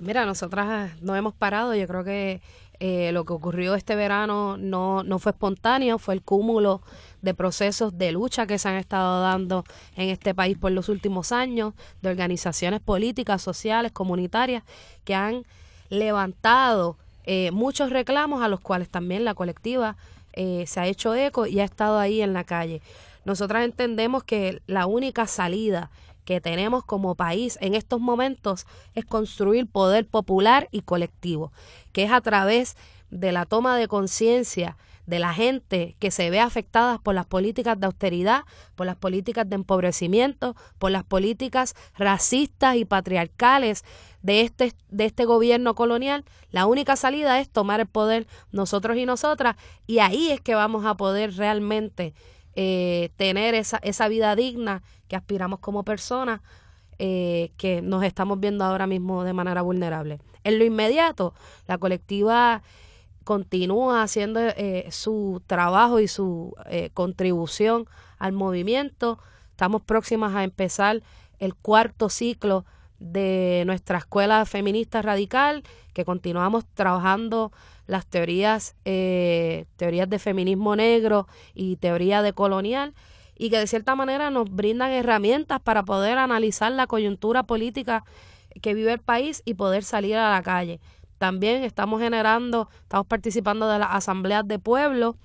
Mira, nosotras no hemos parado. Yo creo que eh, lo que ocurrió este verano no, no fue espontáneo, fue el cúmulo de procesos de lucha que se han estado dando en este país por los últimos años, de organizaciones políticas, sociales, comunitarias, que han levantado eh, muchos reclamos a los cuales también la colectiva eh, se ha hecho eco y ha estado ahí en la calle. Nosotras entendemos que la única salida que tenemos como país en estos momentos es construir poder popular y colectivo, que es a través de la toma de conciencia de la gente que se ve afectada por las políticas de austeridad, por las políticas de empobrecimiento, por las políticas racistas y patriarcales de este, de este gobierno colonial, la única salida es tomar el poder nosotros y nosotras y ahí es que vamos a poder realmente eh, tener esa, esa vida digna que aspiramos como personas eh, que nos estamos viendo ahora mismo de manera vulnerable. En lo inmediato, la colectiva continúa haciendo eh, su trabajo y su contribución al movimiento. Estamos próximas a empezar el cuarto ciclo de nuestra escuela feminista radical, que continuamos trabajando las teorías, eh, teorías de feminismo negro y teoría de colonial, y que de cierta manera nos brindan herramientas para poder analizar la coyuntura política que vive el país y poder salir a la calle. También estamos generando, estamos participando de las asambleas de pueblo,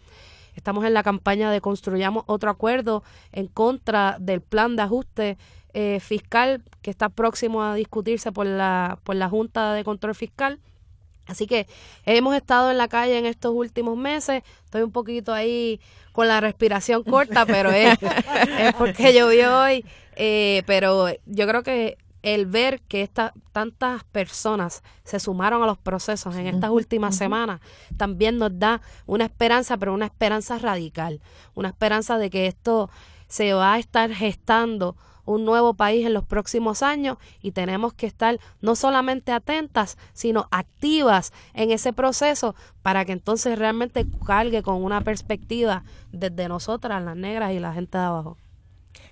estamos en la campaña de construyamos otro acuerdo en contra del plan de ajuste eh, fiscal que está próximo a discutirse por la, por la Junta de Control Fiscal Así que hemos estado en la calle en estos últimos meses. Estoy un poquito ahí con la respiración corta, pero es, es porque llovió hoy. Eh, pero yo creo que el ver que esta, tantas personas se sumaron a los procesos en estas últimas semanas también nos da una esperanza, pero una esperanza radical. Una esperanza de que esto se va a estar gestando un nuevo país en los próximos años y tenemos que estar no solamente atentas, sino activas en ese proceso para que entonces realmente cargue con una perspectiva desde nosotras, las negras y la gente de abajo.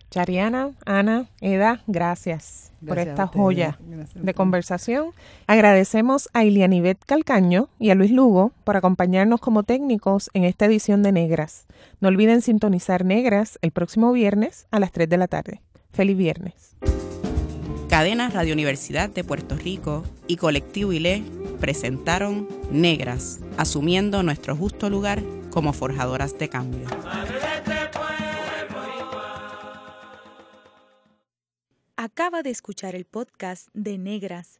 Chariana, Ana, Eda, gracias, por esta joya de conversación. Agradecemos a Ilianibet Calcaño y a Luis Lugo por acompañarnos como técnicos en esta edición de Negras. No olviden sintonizar Negras el próximo viernes a las 3 de la tarde. Feliz viernes. Cadena Radio Universidad de Puerto Rico y Colectivo ILE presentaron Negras, asumiendo nuestro justo lugar como forjadoras de cambio. Acaba de escuchar el podcast de Negras